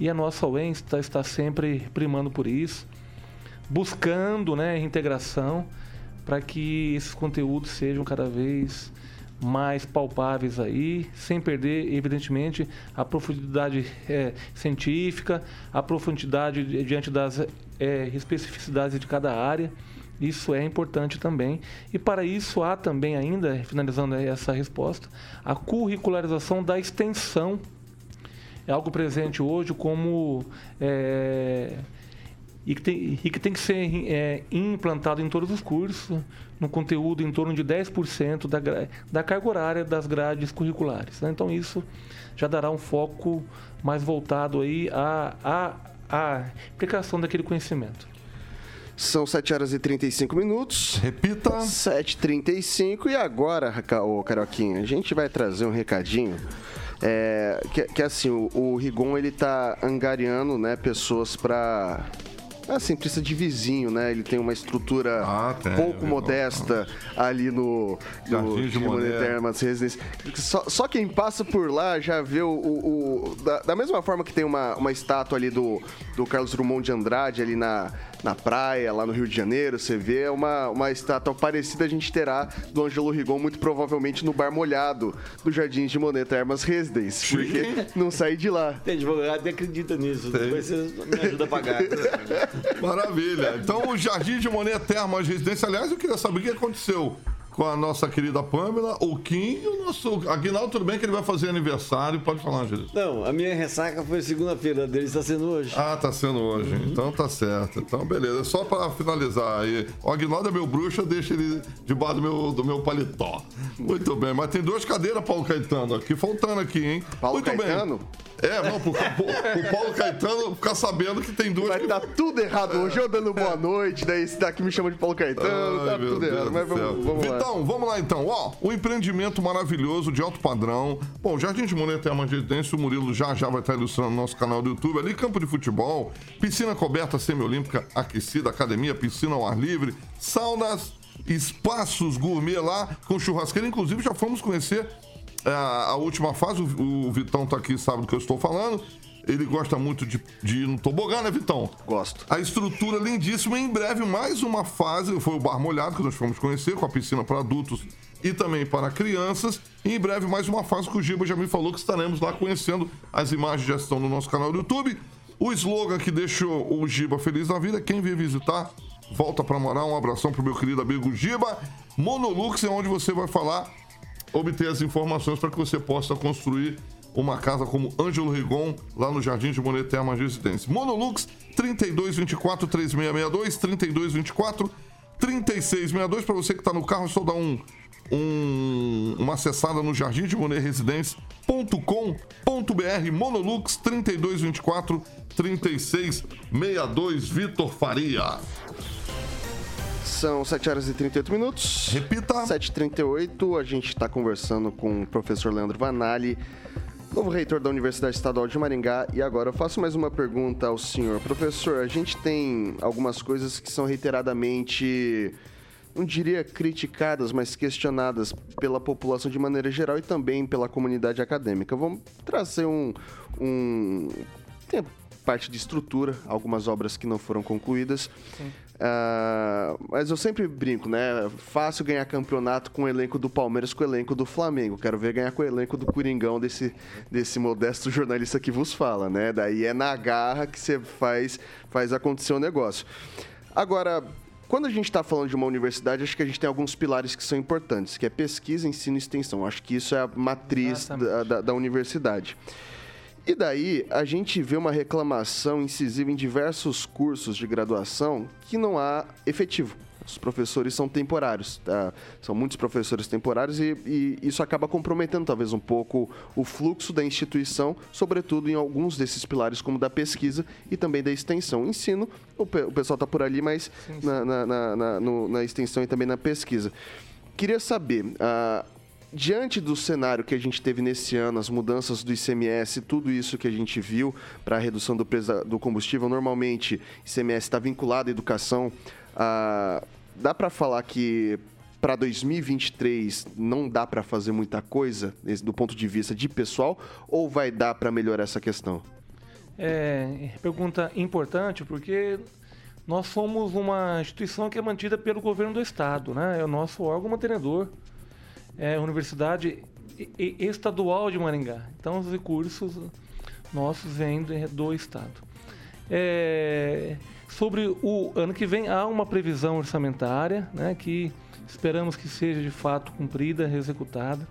e a nossa UEM está, está sempre primando por isso, buscando né, integração para que esses conteúdos sejam cada vez mais palpáveis aí, sem perder, evidentemente, a profundidade é, científica, a profundidade diante das é, especificidades de cada área. Isso é importante também. E para isso há também ainda, finalizando essa resposta, a curricularização da extensão. É algo presente hoje como é, e, que tem, e que tem que ser é, implantado em todos os cursos, no conteúdo em torno de 10% da, da carga horária das grades curriculares. Né? Então isso já dará um foco mais voltado aí à, à, à aplicação daquele conhecimento. São 7 horas e 35 minutos. Repita. 7h35. E agora, ô Carioquinha, a gente vai trazer um recadinho. É, que, que assim, o, o Rigon ele tá angariando né, pessoas para assim, precisa de vizinho, né? Ele tem uma estrutura ah, tem, pouco é modesta ali no, no de Termas Residência. Só, só, quem passa por lá já vê o. o, o da, da, mesma forma que tem uma, uma estátua ali do, do Carlos Drummond de Andrade ali na, na praia, lá no Rio de Janeiro, você vê uma, uma estátua parecida a gente terá do Angelo Rigon, muito provavelmente no bar molhado do Jardim de Monet Termas Residence, porque não sai de lá. Tem advogado que acredita nisso, Tem. depois você me ajuda a pagar. Maravilha. Então, o Jardim de Monet Termas Residência, aliás, eu queria saber o que aconteceu com a nossa querida Pamela, o Kim e o nosso Aguinaldo. Tudo bem que ele vai fazer aniversário? Pode falar, Angelito. Não, a minha ressaca foi segunda-feira, a dele está sendo hoje. Ah, tá sendo hoje. Então tá certo. Então, beleza. Só pra finalizar aí. O Aguinaldo é meu bruxo, eu deixo ele debaixo do meu, do meu paletó. Muito bem. Mas tem duas cadeiras, Paulo Caetano, aqui, faltando aqui, hein? Paulo Muito Caetano? bem. É, não, pro, pro Paulo Caetano ficar sabendo que tem duas. Vai dar tudo errado hoje, eu dando boa noite, daí esse daqui me chama de Paulo Caetano, Ai, tá tudo Deus errado. do Mas vamos, vamos lá. Vitão, vamos lá então. Ó, um empreendimento maravilhoso de alto padrão. Bom, Jardim de Monet tem uma residência, o Murilo já já vai estar ilustrando no nosso canal do YouTube. Ali, campo de futebol, piscina coberta semiolímpica aquecida, academia, piscina ao ar livre, saunas, espaços gourmet lá com churrasqueira. Inclusive, já fomos conhecer é, a, última fase. O, o Vitão tá aqui, sabe do que eu estou falando. Ele gosta muito de, de ir no tobogã, né, Vitão? Gosto. A estrutura lindíssima. Em breve, mais uma fase. Foi o Bar Molhado que nós fomos conhecer, com a piscina para adultos e também para crianças. E em breve, mais uma fase que o Giba já me falou que estaremos lá conhecendo. As imagens já estão no nosso canal do YouTube. O slogan que deixou o Giba feliz na vida: quem vier visitar, volta para morar. Um abração pro meu querido amigo Giba. Monolux é onde você vai falar, obter as informações para que você possa construir uma casa como Ângelo Rigon, lá no Jardim de Monet Termas Residência. Monolux 3224 3662 3224 3662 para você que está no carro, é só dar um, um- uma acessada no jardim de Monet Residência.com.br Monolux 3224 3662 Vitor Faria. São 7 horas e 38 minutos. Repita. 7h38, a gente está conversando com o professor Leandro Vanali, novo reitor da Universidade Estadual de Maringá. E agora eu faço mais uma pergunta ao senhor. Professor, a gente tem algumas coisas que são reiteradamente, não diria criticadas, mas questionadas pela população de maneira geral e também pela comunidade acadêmica. Vamos trazer um. um tem a parte de estrutura, algumas obras que não foram concluídas. Ah, mas eu sempre brinco, né? Fácil ganhar campeonato com o elenco do Palmeiras, com o elenco do Flamengo. Quero ver ganhar com o elenco do Coringão, desse, desse modesto jornalista que vos fala, né? Daí é na garra que você faz, faz acontecer o negócio. Agora, quando a gente está falando de uma universidade, acho que a gente tem alguns pilares que são importantes, que é pesquisa, ensino e extensão. Acho que isso é a matriz da, da- da universidade. E daí a gente vê uma reclamação incisiva em diversos cursos de graduação que não há efetivo. Os professores são temporários, tá? são muitos professores temporários e, e isso acaba comprometendo talvez um pouco o fluxo da instituição, sobretudo em alguns desses pilares, como da pesquisa e também da extensão. O ensino, o, pe- o pessoal está por ali, mas na, na- na- na- no- na extensão e também na pesquisa. Queria saber, ah, diante do cenário que a gente teve nesse ano, as mudanças do ICMS, tudo isso que a gente viu para a redução do preço do combustível, normalmente ICMS está vinculado à educação. ah, dá para falar que para 2023 não dá para fazer muita coisa do ponto de vista de pessoal ou vai dar para melhorar essa questão? É, pergunta importante porque nós somos uma instituição que é mantida pelo governo do estado, né? É o nosso órgão mantenedor, é Universidade Estadual de Maringá. Então os recursos nossos vêm do- do estado. É, sobre o ano que vem há uma previsão orçamentária, né? Que esperamos que seja de fato cumprida, executada.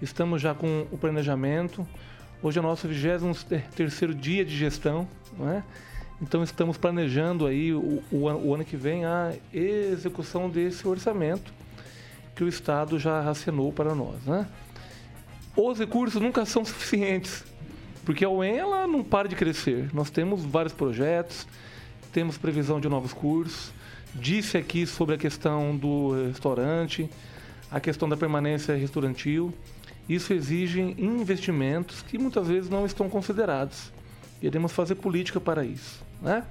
Estamos já com o planejamento. Hoje é o nosso 23º dia de gestão, não é? Então estamos planejando aí o, o o ano que vem a execução desse orçamento que o Estado já assinou para nós, né? Os recursos nunca são suficientes, porque a UEM ela não para de crescer. Nós temos vários projetos, temos previsão de novos cursos. Disse aqui sobre a questão do restaurante, a questão da permanência restaurantil. Isso exige investimentos que muitas vezes não estão considerados. Iremos fazer política para isso. Né?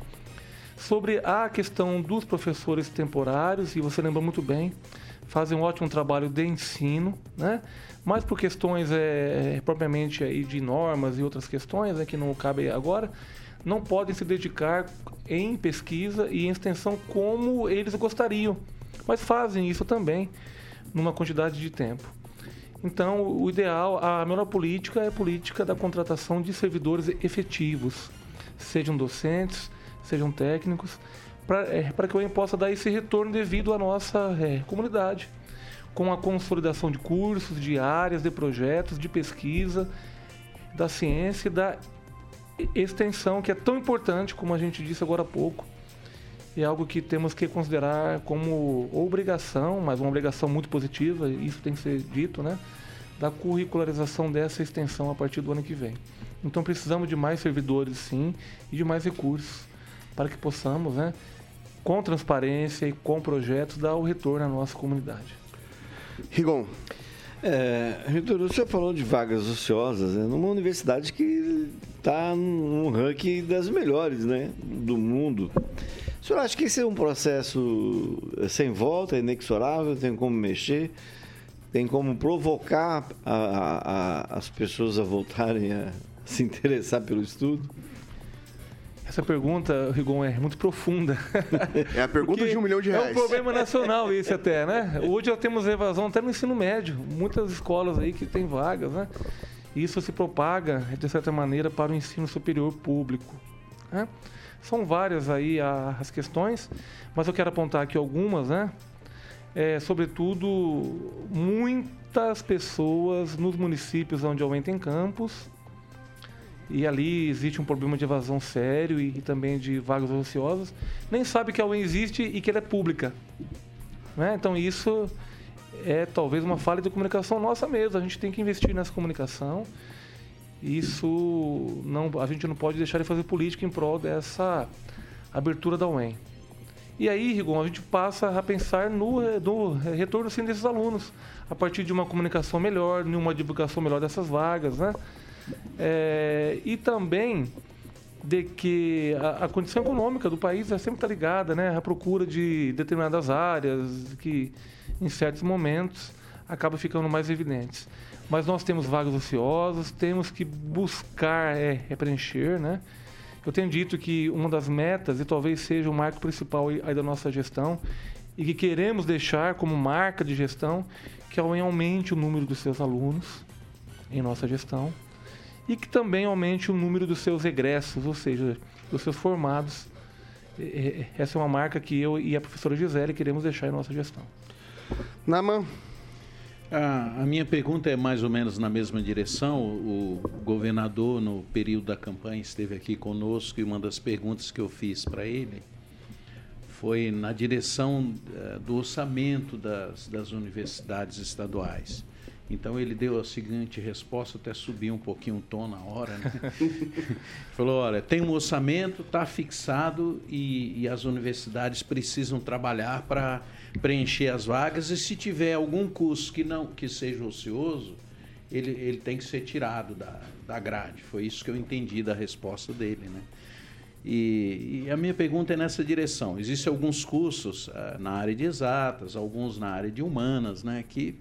Sobre a questão dos professores temporários, e você lembra muito bem, fazem um ótimo trabalho de ensino, né? mas por questões é, propriamente aí de normas e outras questões né, que não cabem agora, não podem se dedicar em pesquisa e em extensão como eles gostariam, mas fazem isso também numa quantidade de tempo. Então, o ideal, a melhor política é a política da contratação de servidores efetivos, sejam docentes, sejam técnicos, para que o UEM possa dar esse retorno devido à nossa é, comunidade. com a consolidação de cursos, de áreas, de projetos, de pesquisa, da ciência e da extensão, que é tão importante, como a gente disse agora há pouco, é algo que temos que considerar como obrigação, mas uma obrigação muito positiva, isso tem que ser dito, né? Da curricularização dessa extensão a partir do ano que vem. Então precisamos de mais servidores, sim, e de mais recursos para que possamos, né, com transparência e com projetos, dar o retorno à nossa comunidade. Rigon. É, Ritor, o senhor falou de vagas ociosas, né, numa universidade que está no ranking das melhores né, do mundo. O senhor acha que esse é um processo sem volta, inexorável, tem como mexer? Tem como provocar a, a, a, as pessoas a voltarem a se interessar pelo estudo? Essa pergunta, Rigon, é muito profunda. É a pergunta de um milhão de É um reais. problema nacional isso até, né? Hoje já temos evasão até no ensino médio. Muitas escolas aí que têm vagas, né? E Isso se propaga, de certa maneira, para o ensino superior público. né? São várias aí as questões, mas eu quero apontar aqui algumas, né? É, sobretudo, muitas pessoas nos municípios onde a UEM tem campos, e ali existe um problema de evasão sério e, e também de vagas ociosas, nem sabe que a UEM existe e que ela é pública. Né? Então isso é talvez uma falha de comunicação nossa mesmo. A gente tem que investir nessa comunicação. Isso não, a gente não pode deixar de fazer política em prol dessa abertura da UEM. E aí, Rigon, a gente passa a pensar no, no retorno sim, desses alunos, a partir de uma comunicação melhor, de uma divulgação melhor dessas vagas, né? É, e também de que a, a condição econômica do país é sempre está ligada, né? À procura de determinadas áreas que, em certos momentos, acaba ficando mais evidentes. Mas nós temos vagas ociosas, temos que buscar é, é preencher, né? Eu tenho dito que uma das metas, e talvez seja o marco principal aí da nossa gestão, e que queremos deixar como marca de gestão, que UEM aumente o número dos seus alunos em nossa gestão, e que também aumente o número dos seus egressos, ou seja, dos seus formados. Essa é uma marca que eu e a professora Gisele queremos deixar em nossa gestão. Naman, A, a minha pergunta é mais ou menos na mesma direção. O, o governador, no período da campanha, esteve aqui conosco e uma das perguntas que eu fiz para ele foi na direção eh, do orçamento das, das universidades estaduais. Então ele deu a seguinte resposta, até subiu um pouquinho o tom na hora. Né? Falou: olha, tem um orçamento, está fixado e, e as universidades precisam trabalhar para preencher as vagas e se tiver algum curso que não que seja ocioso, ele, ele tem que ser tirado da, da grade. Foi isso que eu entendi da resposta dele, né? E, e a minha pergunta é nessa direção. Existem alguns cursos ah, na área de exatas, alguns na área de humanas, né, que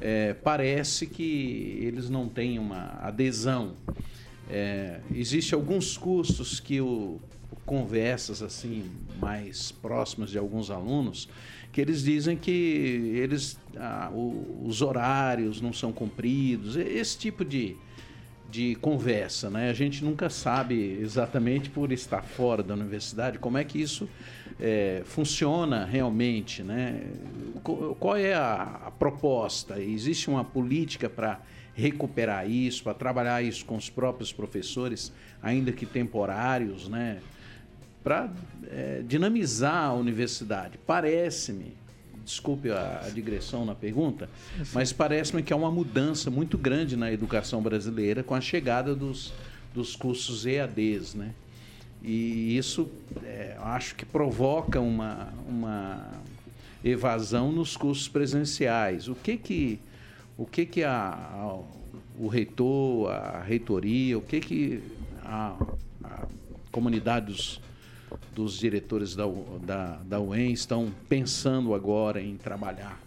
eh, parece que eles não têm uma adesão. É, Existem alguns cursos que o conversas assim mais próximas de alguns alunos que eles dizem que eles ah, o- os horários não são cumpridos esse tipo de de conversa, né? A gente nunca sabe exatamente por estar fora da universidade como é que isso eh, funciona realmente, né? Qual é a, a proposta? Existe uma política para recuperar isso, para trabalhar isso com os próprios professores, ainda que temporários, né? Para dinamizar a universidade. Parece-me, desculpe a, a digressão na pergunta, mas parece-me que há uma mudança muito grande na educação brasileira com a chegada dos, dos cursos EADs, né? E isso é, acho que provoca uma, uma evasão nos cursos presenciais. O que que, o que, que a, a- o reitor, a reitoria, o que que a, a comunidade dos, dos diretores da, da, da UEM estão pensando agora em trabalhar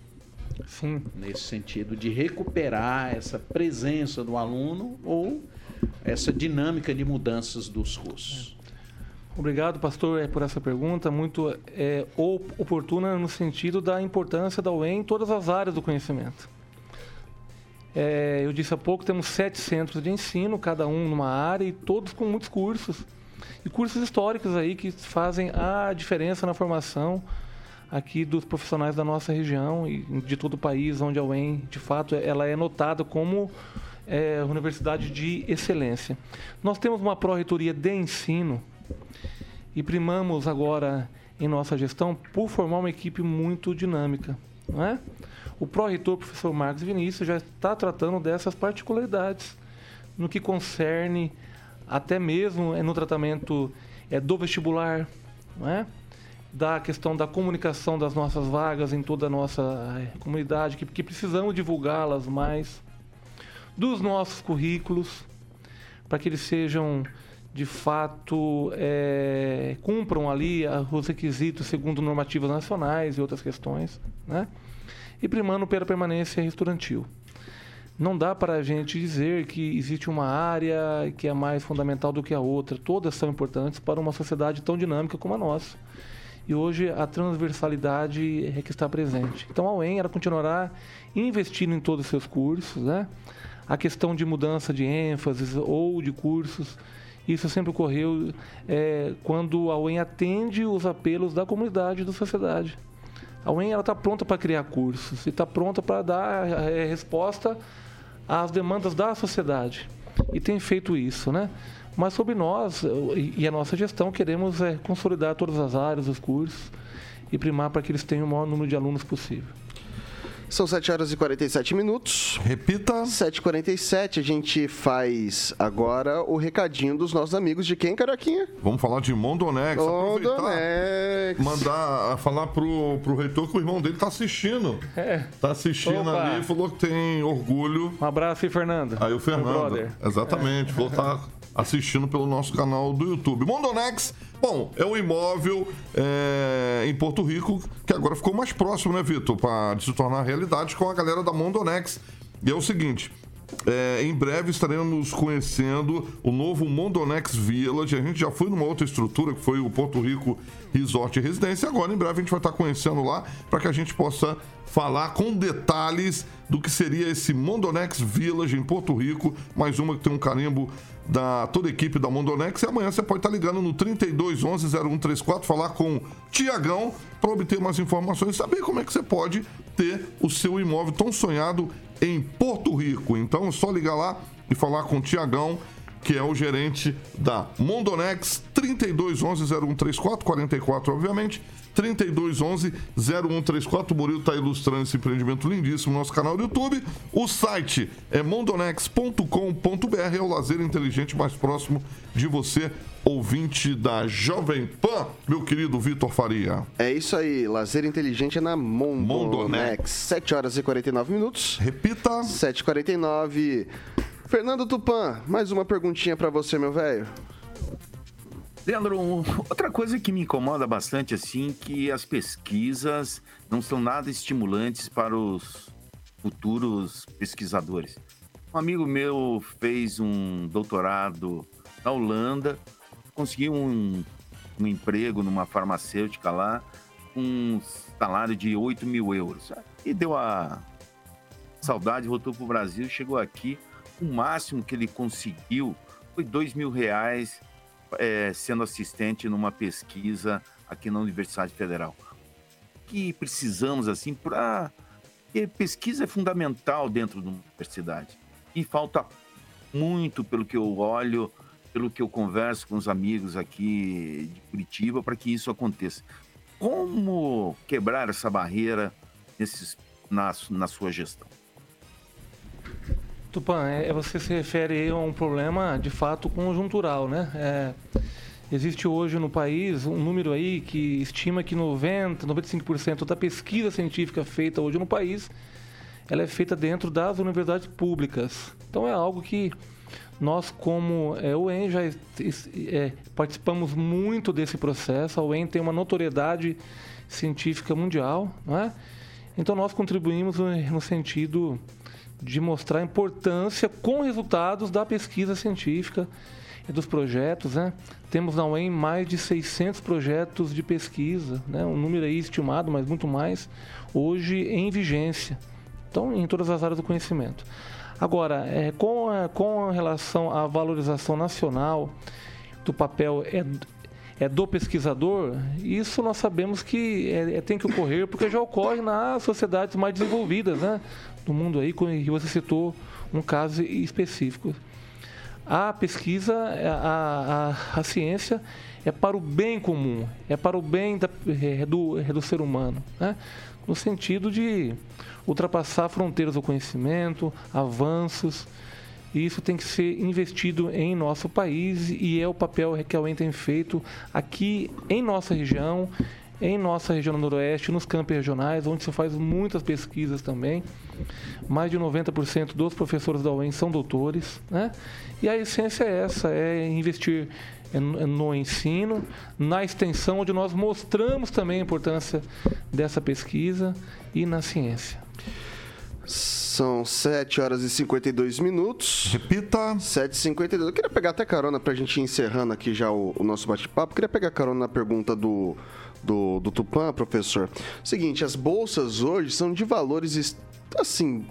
Sim. nesse sentido de recuperar essa presença do aluno ou essa dinâmica de mudanças dos cursos. Obrigado, pastor, eh, por essa pergunta, muito é, oportuna no sentido da importância da UEM em todas as áreas do conhecimento. É, eu disse há pouco, temos sete centros de ensino, cada um numa área e todos com muitos cursos. E cursos históricos aí que fazem a diferença na formação aqui dos profissionais da nossa região e de todo o país, onde a UEM, de fato, ela é notada como é, universidade de excelência. Nós temos uma pró-reitoria de ensino e primamos agora em nossa gestão por formar uma equipe muito dinâmica. Não é? O pró-reitor, professor Marcos Vinícius, já está tratando dessas particularidades no que concerne até mesmo é, no tratamento é, do vestibular, não é? da questão da comunicação das nossas vagas em toda a nossa é, comunidade, que, que precisamos divulgá-las mais, dos nossos currículos, para que eles sejam de fato é, cumpram ali os requisitos segundo normativas nacionais e outras questões, né? E primando pela permanência restaurantil. Não dá para a gente dizer que existe uma área que é mais fundamental do que a outra. Todas são importantes para uma sociedade tão dinâmica como a nossa. E hoje a transversalidade é que está presente. Então a UEM ela continuará investindo em todos os seus cursos, né? A questão de mudança de ênfase ou de cursos isso sempre ocorreu é, quando a UEM atende os apelos da comunidade e da sociedade. A UEM está pronta para criar cursos e está pronta para dar é, resposta às demandas da sociedade. E tem feito isso, né? Mas sobre nós e a nossa gestão, queremos é, consolidar todas as áreas, os cursos e primar para que eles tenham o maior número de alunos possível. São 7 horas e 47 minutos. Repita. 7h47, a gente faz agora o recadinho dos nossos amigos de quem, Caraquinha? Vamos falar de Mondonex. Mondonex. Mandar falar pro, pro reitor que o irmão dele tá assistindo. É. Tá assistindo Opa. ali, falou que tem orgulho. Um abraço aí, Fernando. Aí o Meu Fernando. brother. Exatamente, falou que tá assistindo pelo nosso canal do YouTube. Mondonex, bom, é um imóvel é, em Porto Rico que agora ficou mais próximo, né, Vitor? Para se tornar realidade com a galera da Mondonex. E é o seguinte. É, em breve estaremos conhecendo o novo Mondonex Village. A gente já foi numa outra estrutura que foi o Porto Rico Resort e Residência. Agora, em breve, a gente vai estar conhecendo lá para que a gente possa falar com detalhes do que seria esse Mondonex Village em Porto Rico. Mais uma que tem um carimbo da toda a equipe da Mondonex. E amanhã você pode estar ligando no 3211 0134, falar com Tiagão para obter mais informações e saber como é que você pode ter o seu imóvel tão sonhado em Porto Rico. Então é só ligar lá e falar com o Tiagão que é o gerente da Mondonex, 3211 0134, 44, obviamente. 3211 0134. O Murilo está ilustrando esse empreendimento lindíssimo no nosso canal do YouTube. O site é mondonex.com.br, é o lazer inteligente mais próximo de você, ouvinte da Jovem Pan, meu querido Vitor Faria. É isso aí, lazer inteligente é na Mondonex. Mondonex. 7 horas e 49 minutos. Repita. 7h49. Fernando Tupan, mais uma perguntinha para você, meu velho. Leandro, outra coisa que me incomoda bastante, assim, que as pesquisas não são nada estimulantes para os futuros pesquisadores. Um amigo meu fez um doutorado na Holanda, conseguiu um, um emprego numa farmacêutica lá, com um salário de 8 mil euros. E deu a saudade, voltou para o Brasil, chegou aqui, o máximo que ele conseguiu foi 2 mil reais é, sendo assistente numa pesquisa aqui na Universidade Federal. O que precisamos, assim, para. Pesquisa é fundamental dentro de uma universidade. E falta muito, pelo que eu olho, pelo que eu converso com os amigos aqui de Curitiba, para que isso aconteça. Como quebrar essa barreira nesses, na, na sua gestão? Tupan, é, é- você se refere a um problema de fato conjuntural, né? É, existe hoje no país um número aí que estima que 90, 95% da pesquisa científica feita hoje no país, ela é feita dentro das universidades públicas. Então é algo que nós, como é, o UEM, já é, participamos muito desse processo. A UEM tem uma notoriedade científica mundial, não é? Então nós contribuímos no, no sentido de mostrar a importância com resultados da pesquisa científica e dos projetos, né? Temos na UEM mais de 600 projetos de pesquisa, né? Um número aí estimado, mas muito mais, hoje em vigência. Então, em todas as áreas do conhecimento. Agora, é, com, a, com relação à valorização nacional do papel é, é do pesquisador, isso nós sabemos que é, é, tem que ocorrer porque já ocorre nas sociedades mais desenvolvidas, né? Do mundo aí, que você citou um caso específico. A pesquisa, a, a, a ciência é para o bem comum, é para o bem da, é do, é do ser humano, né? no sentido de ultrapassar fronteiras do conhecimento, avanços. E isso tem que ser investido em nosso país e é o papel que a UEM tem feito aqui em nossa região, em nossa região noroeste, nos campos regionais, onde se faz muitas pesquisas também. Mais de 90% dos professores da UEM são doutores. Né? E a essência é essa, é investir no ensino, na extensão, onde nós mostramos também a importância dessa pesquisa e na ciência. São 7 horas e 52 minutos. Repita. 7 e 52 Eu queria pegar até carona para a gente ir encerrando aqui já o, o nosso bate-papo. Queria pegar carona na pergunta do, do, do Tupã, professor. Seguinte, as bolsas hoje são de valores, assim,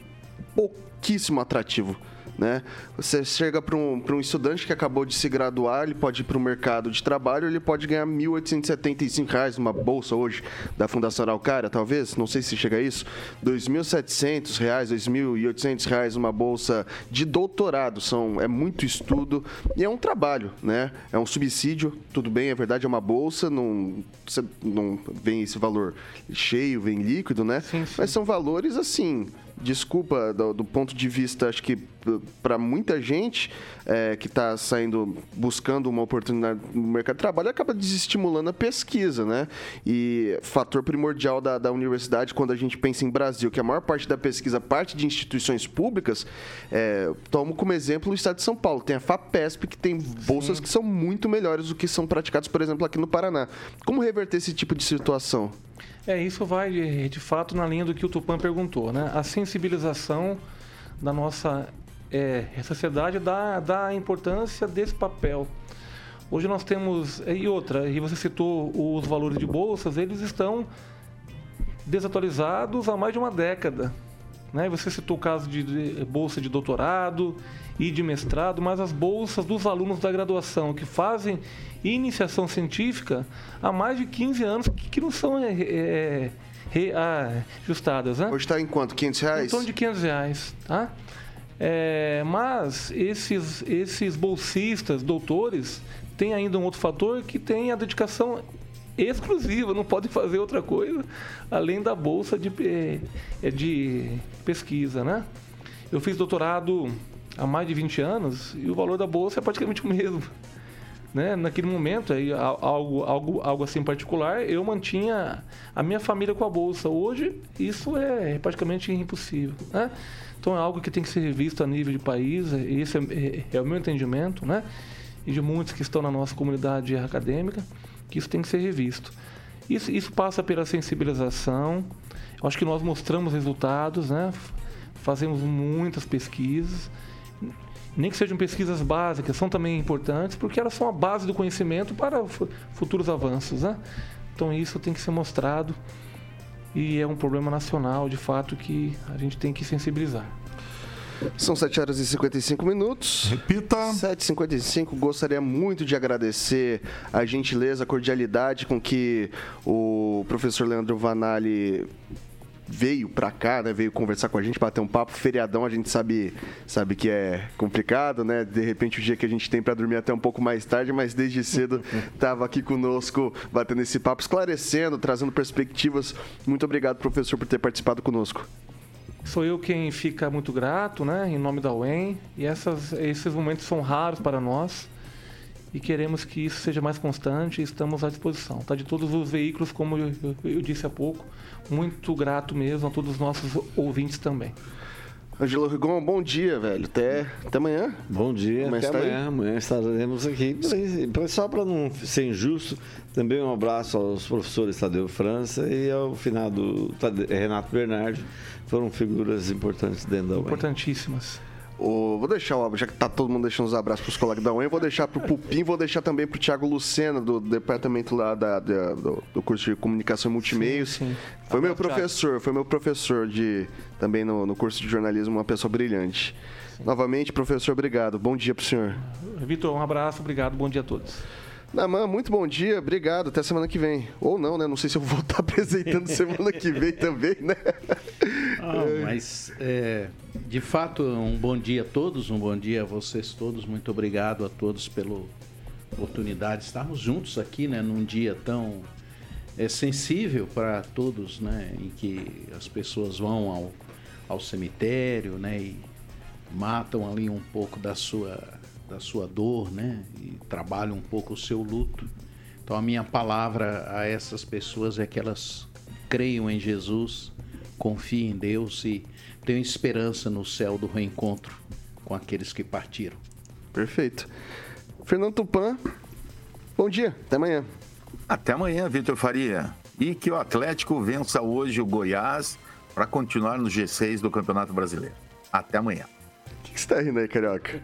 pouquíssimo atrativo né? Você chega para um, um estudante que acabou de se graduar, ele pode ir para o mercado de trabalho, ele pode ganhar R$ 1.875 numa bolsa hoje da Fundação Araucária, talvez, não sei se chega a isso, R$ 2.700, R$ 2.800 uma bolsa de doutorado, são, é muito estudo e é um trabalho, né? É um subsídio, tudo bem, é verdade, é uma bolsa, não, não vem esse valor cheio, vem líquido, né? Sim, sim. Mas são valores assim desculpa, do, do, ponto de vista, acho que para muita gente é, que está saindo, buscando uma oportunidade no mercado de trabalho, acaba desestimulando a pesquisa, né? E fator primordial da, da universidade, quando a gente pensa em Brasil, que a maior parte da pesquisa parte de instituições públicas, é, tomo como exemplo o estado de São Paulo. Tem a FAPESP, que tem bolsas Sim. que são muito melhores do que são praticadas, por exemplo, aqui no Paraná. Como reverter esse tipo de situação? É, isso vai de, de fato na linha do que o Tupan perguntou, né? A sensibilização da nossa é, sociedade da, da importância desse papel. Hoje nós temos, e outra, e você citou os valores de bolsas, eles estão desatualizados há mais de uma década. Né? Você citou o caso de bolsa de doutorado e de mestrado, mas as bolsas dos alunos da graduação que fazem iniciação científica há mais de 15 anos que, que não são é, é, reajustadas. Né? Hoje está em quanto? 500 reais? Em torno de 500 reais. Tá? É, mas esses, esses bolsistas, doutores, têm ainda um outro fator que tem a dedicação exclusiva, não podem fazer outra coisa além da bolsa de, é, de pesquisa, né? Eu fiz doutorado há mais de 20 anos e o valor da bolsa é praticamente o mesmo. Né? Naquele momento, aí, algo, algo, algo assim particular, eu mantinha a minha família com a bolsa. Hoje, isso é praticamente impossível. Né? Então, é algo que tem que ser visto a nível de país, esse é, é, é o meu entendimento, né? e de muitos que estão na nossa comunidade acadêmica, que isso tem que ser revisto. Isso, isso passa pela sensibilização. Eu acho que nós mostramos resultados, né? fazemos muitas pesquisas nem que sejam pesquisas básicas, são também importantes, porque elas são a base do conhecimento para futuros avanços. Né? Então isso tem que ser mostrado e é um problema nacional, de fato, que a gente tem que sensibilizar. São 7 horas e 55 minutos. Repita. 7h55. Gostaria muito de agradecer a gentileza, a cordialidade com que o professor Leandro Vanali veio pra cá, né? Veio conversar com a gente, bater um papo. Feriadão a gente sabe, sabe que é complicado, né? De repente o dia que a gente tem para dormir até um pouco mais tarde, mas desde cedo estava aqui conosco, batendo esse papo, esclarecendo, trazendo perspectivas. Muito obrigado, professor, por ter participado conosco. Sou eu quem fica muito grato, né? Em nome da UEM. E essas, esses momentos são raros para nós e queremos que isso seja mais constante e estamos à disposição. Tá? De todos os veículos, como eu, eu, eu disse há pouco, muito grato mesmo a todos os nossos ouvintes também. Angelo Rigon, bom dia, velho. Até, até amanhã. Bom dia, amanhã até amanhã. Aí? Amanhã estaremos aqui. Só para não ser injusto, também um abraço aos professores Tadeu França e ao finado Renato Bernardi. Foram figuras importantes dentro da UEM. Importantíssimas. O, vou deixar, ó, já que tá todo mundo deixando os abraços pros colegas da UEM, vou deixar pro Pupim, vou deixar também pro Thiago Lucena, do departamento lá da, da do, do, curso de comunicação e multimeios. Sim, sim. Foi meu professor, foi meu professor de também no, no curso de jornalismo, uma pessoa brilhante. Sim. Novamente, professor, obrigado. Bom dia pro senhor. Vitor, um abraço, obrigado, bom dia a todos. Naman, muito bom dia, obrigado, até semana que vem. Ou não, né? Não sei se eu vou estar apresentando semana que vem também, né? Ah, mas, é, de fato, um bom dia a todos, um bom dia a vocês todos. Muito obrigado a todos pela oportunidade de estarmos juntos aqui, né? Num dia tão é, sensível para todos, né? Em que as pessoas vão ao, ao cemitério, né? E matam ali um pouco da sua da sua dor, né? E trabalham um pouco o seu luto. Então a minha palavra a essas pessoas é que elas creiam em Jesus, confiem em Deus e tenham esperança no céu do reencontro com aqueles que partiram. Perfeito. Fernando Tupan, bom dia, até amanhã. Até amanhã, Vitor Faria. E que o Atlético vença hoje o Goiás para continuar no G6 do Campeonato Brasileiro. Até amanhã. O que você tá rindo aí, Carioca?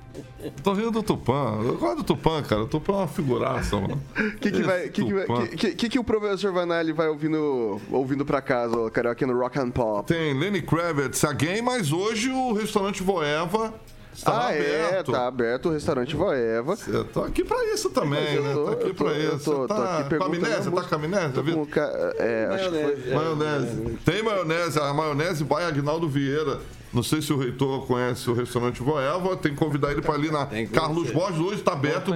Tô rindo do Tupã. Eu gosto do Tupã, cara. O Tupã é uma figuraça, mano. O que, que, vai, que, que, vai- que, que, que o professor Vanelli vai ouvindo, ouvindo pra casa, ô, Carioca, no Rock and Pop? Tem Lenny Kravitz again, mas hoje o restaurante Voeva está ah, aberto. é, tá aberto o restaurante Voeva. Eu tô aqui pra isso também, né? tô- Tô aqui tô- pra isso. tô- tô tá aqui com amnésia? a Tá com amnésia? Com ca- é, acho que foi... Maionese. Tem maionese, a maionese by Agnaldo Vieira. Não sei se o reitor conhece o restaurante Voeva, tem que convidar ele para ali na Carlos Borges, hoje está aberto.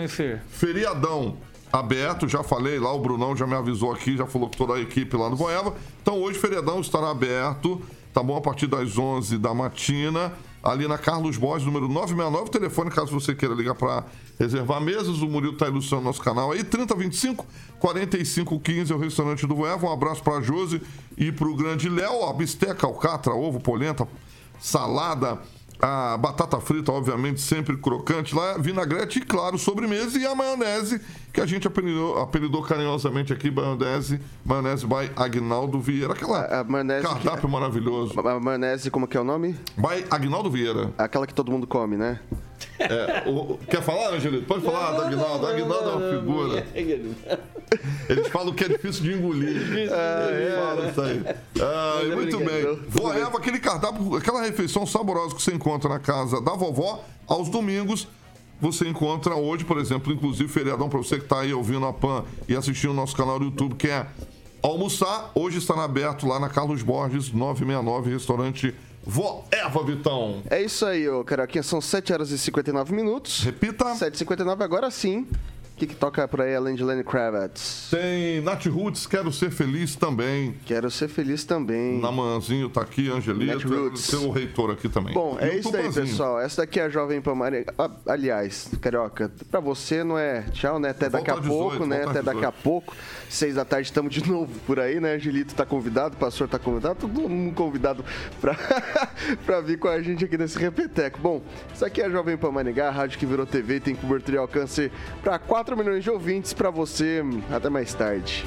Feriadão aberto, já falei lá, o Brunão já me avisou aqui, já falou com toda a equipe lá no Voeva. Então hoje feriadão estará aberto, tá bom? A partir das 11 da matina, ali na Carlos Borges, número 969, telefone caso você queira ligar para reservar mesas. O Murilo tá ilustrando nosso canal aí, 3025 4515 é o restaurante do Voeva. Um abraço para Josi e para o grande Léo, a bisteca, alcatra, ovo, polenta, salada, a batata frita, obviamente, sempre crocante lá, vinagrete e, claro, sobremesa e a maionese, que a gente apelidou, apelidou carinhosamente aqui, maionese, maionese by Agnaldo Vieira. Aquela maionese cardápio maravilhoso. A maionese, como que é o nome? By Agnaldo Vieira. Aquela que todo mundo come, né? É, o- quer falar, Angelito? Pode falar da Agnaldo. A Agnaldo é uma figura. Eles falam que é difícil de engolir. Eles falam isso aí. Ah, é muito brincadeira. bem. Voeva, aquele cardápio, aquela refeição saborosa que você encontra na casa da vovó, aos domingos. Você encontra hoje, por exemplo, inclusive feriadão para você que está aí ouvindo a PAN e assistindo o nosso canal do YouTube, que é almoçar. Hoje está aberto lá na Carlos Borges, 969, restaurante Voeva, Vitão. É isso aí, ô Carioquinha. São 7 horas e 59 minutos. Repita. 7h59, agora sim. Que, que toca por aí além de Lenny Kravitz? Tem Nath Roots, Quero Ser Feliz também. Quero Ser Feliz também. Namanzinho tá aqui, Angelito. Nath Roots. Tem o reitor aqui também. Bom, E é isso aí, pessoal. Essa daqui é a Jovem Pan Maringá. Ah, Aliás, Carioca, pra você não é tchau, né? Até daqui a Volta às 18, pouco, né? Até daqui a 18. pouco. Seis da tarde estamos de novo por aí, né? Angelito tá convidado, o pastor tá convidado, todo mundo convidado pra, pra vir com a gente aqui nesse repeteco. Bom, isso aqui é a Jovem Pan Maringá, a rádio que virou TV, tem cobertura e alcance pra 4 milhões de ouvintes para você. Até mais tarde.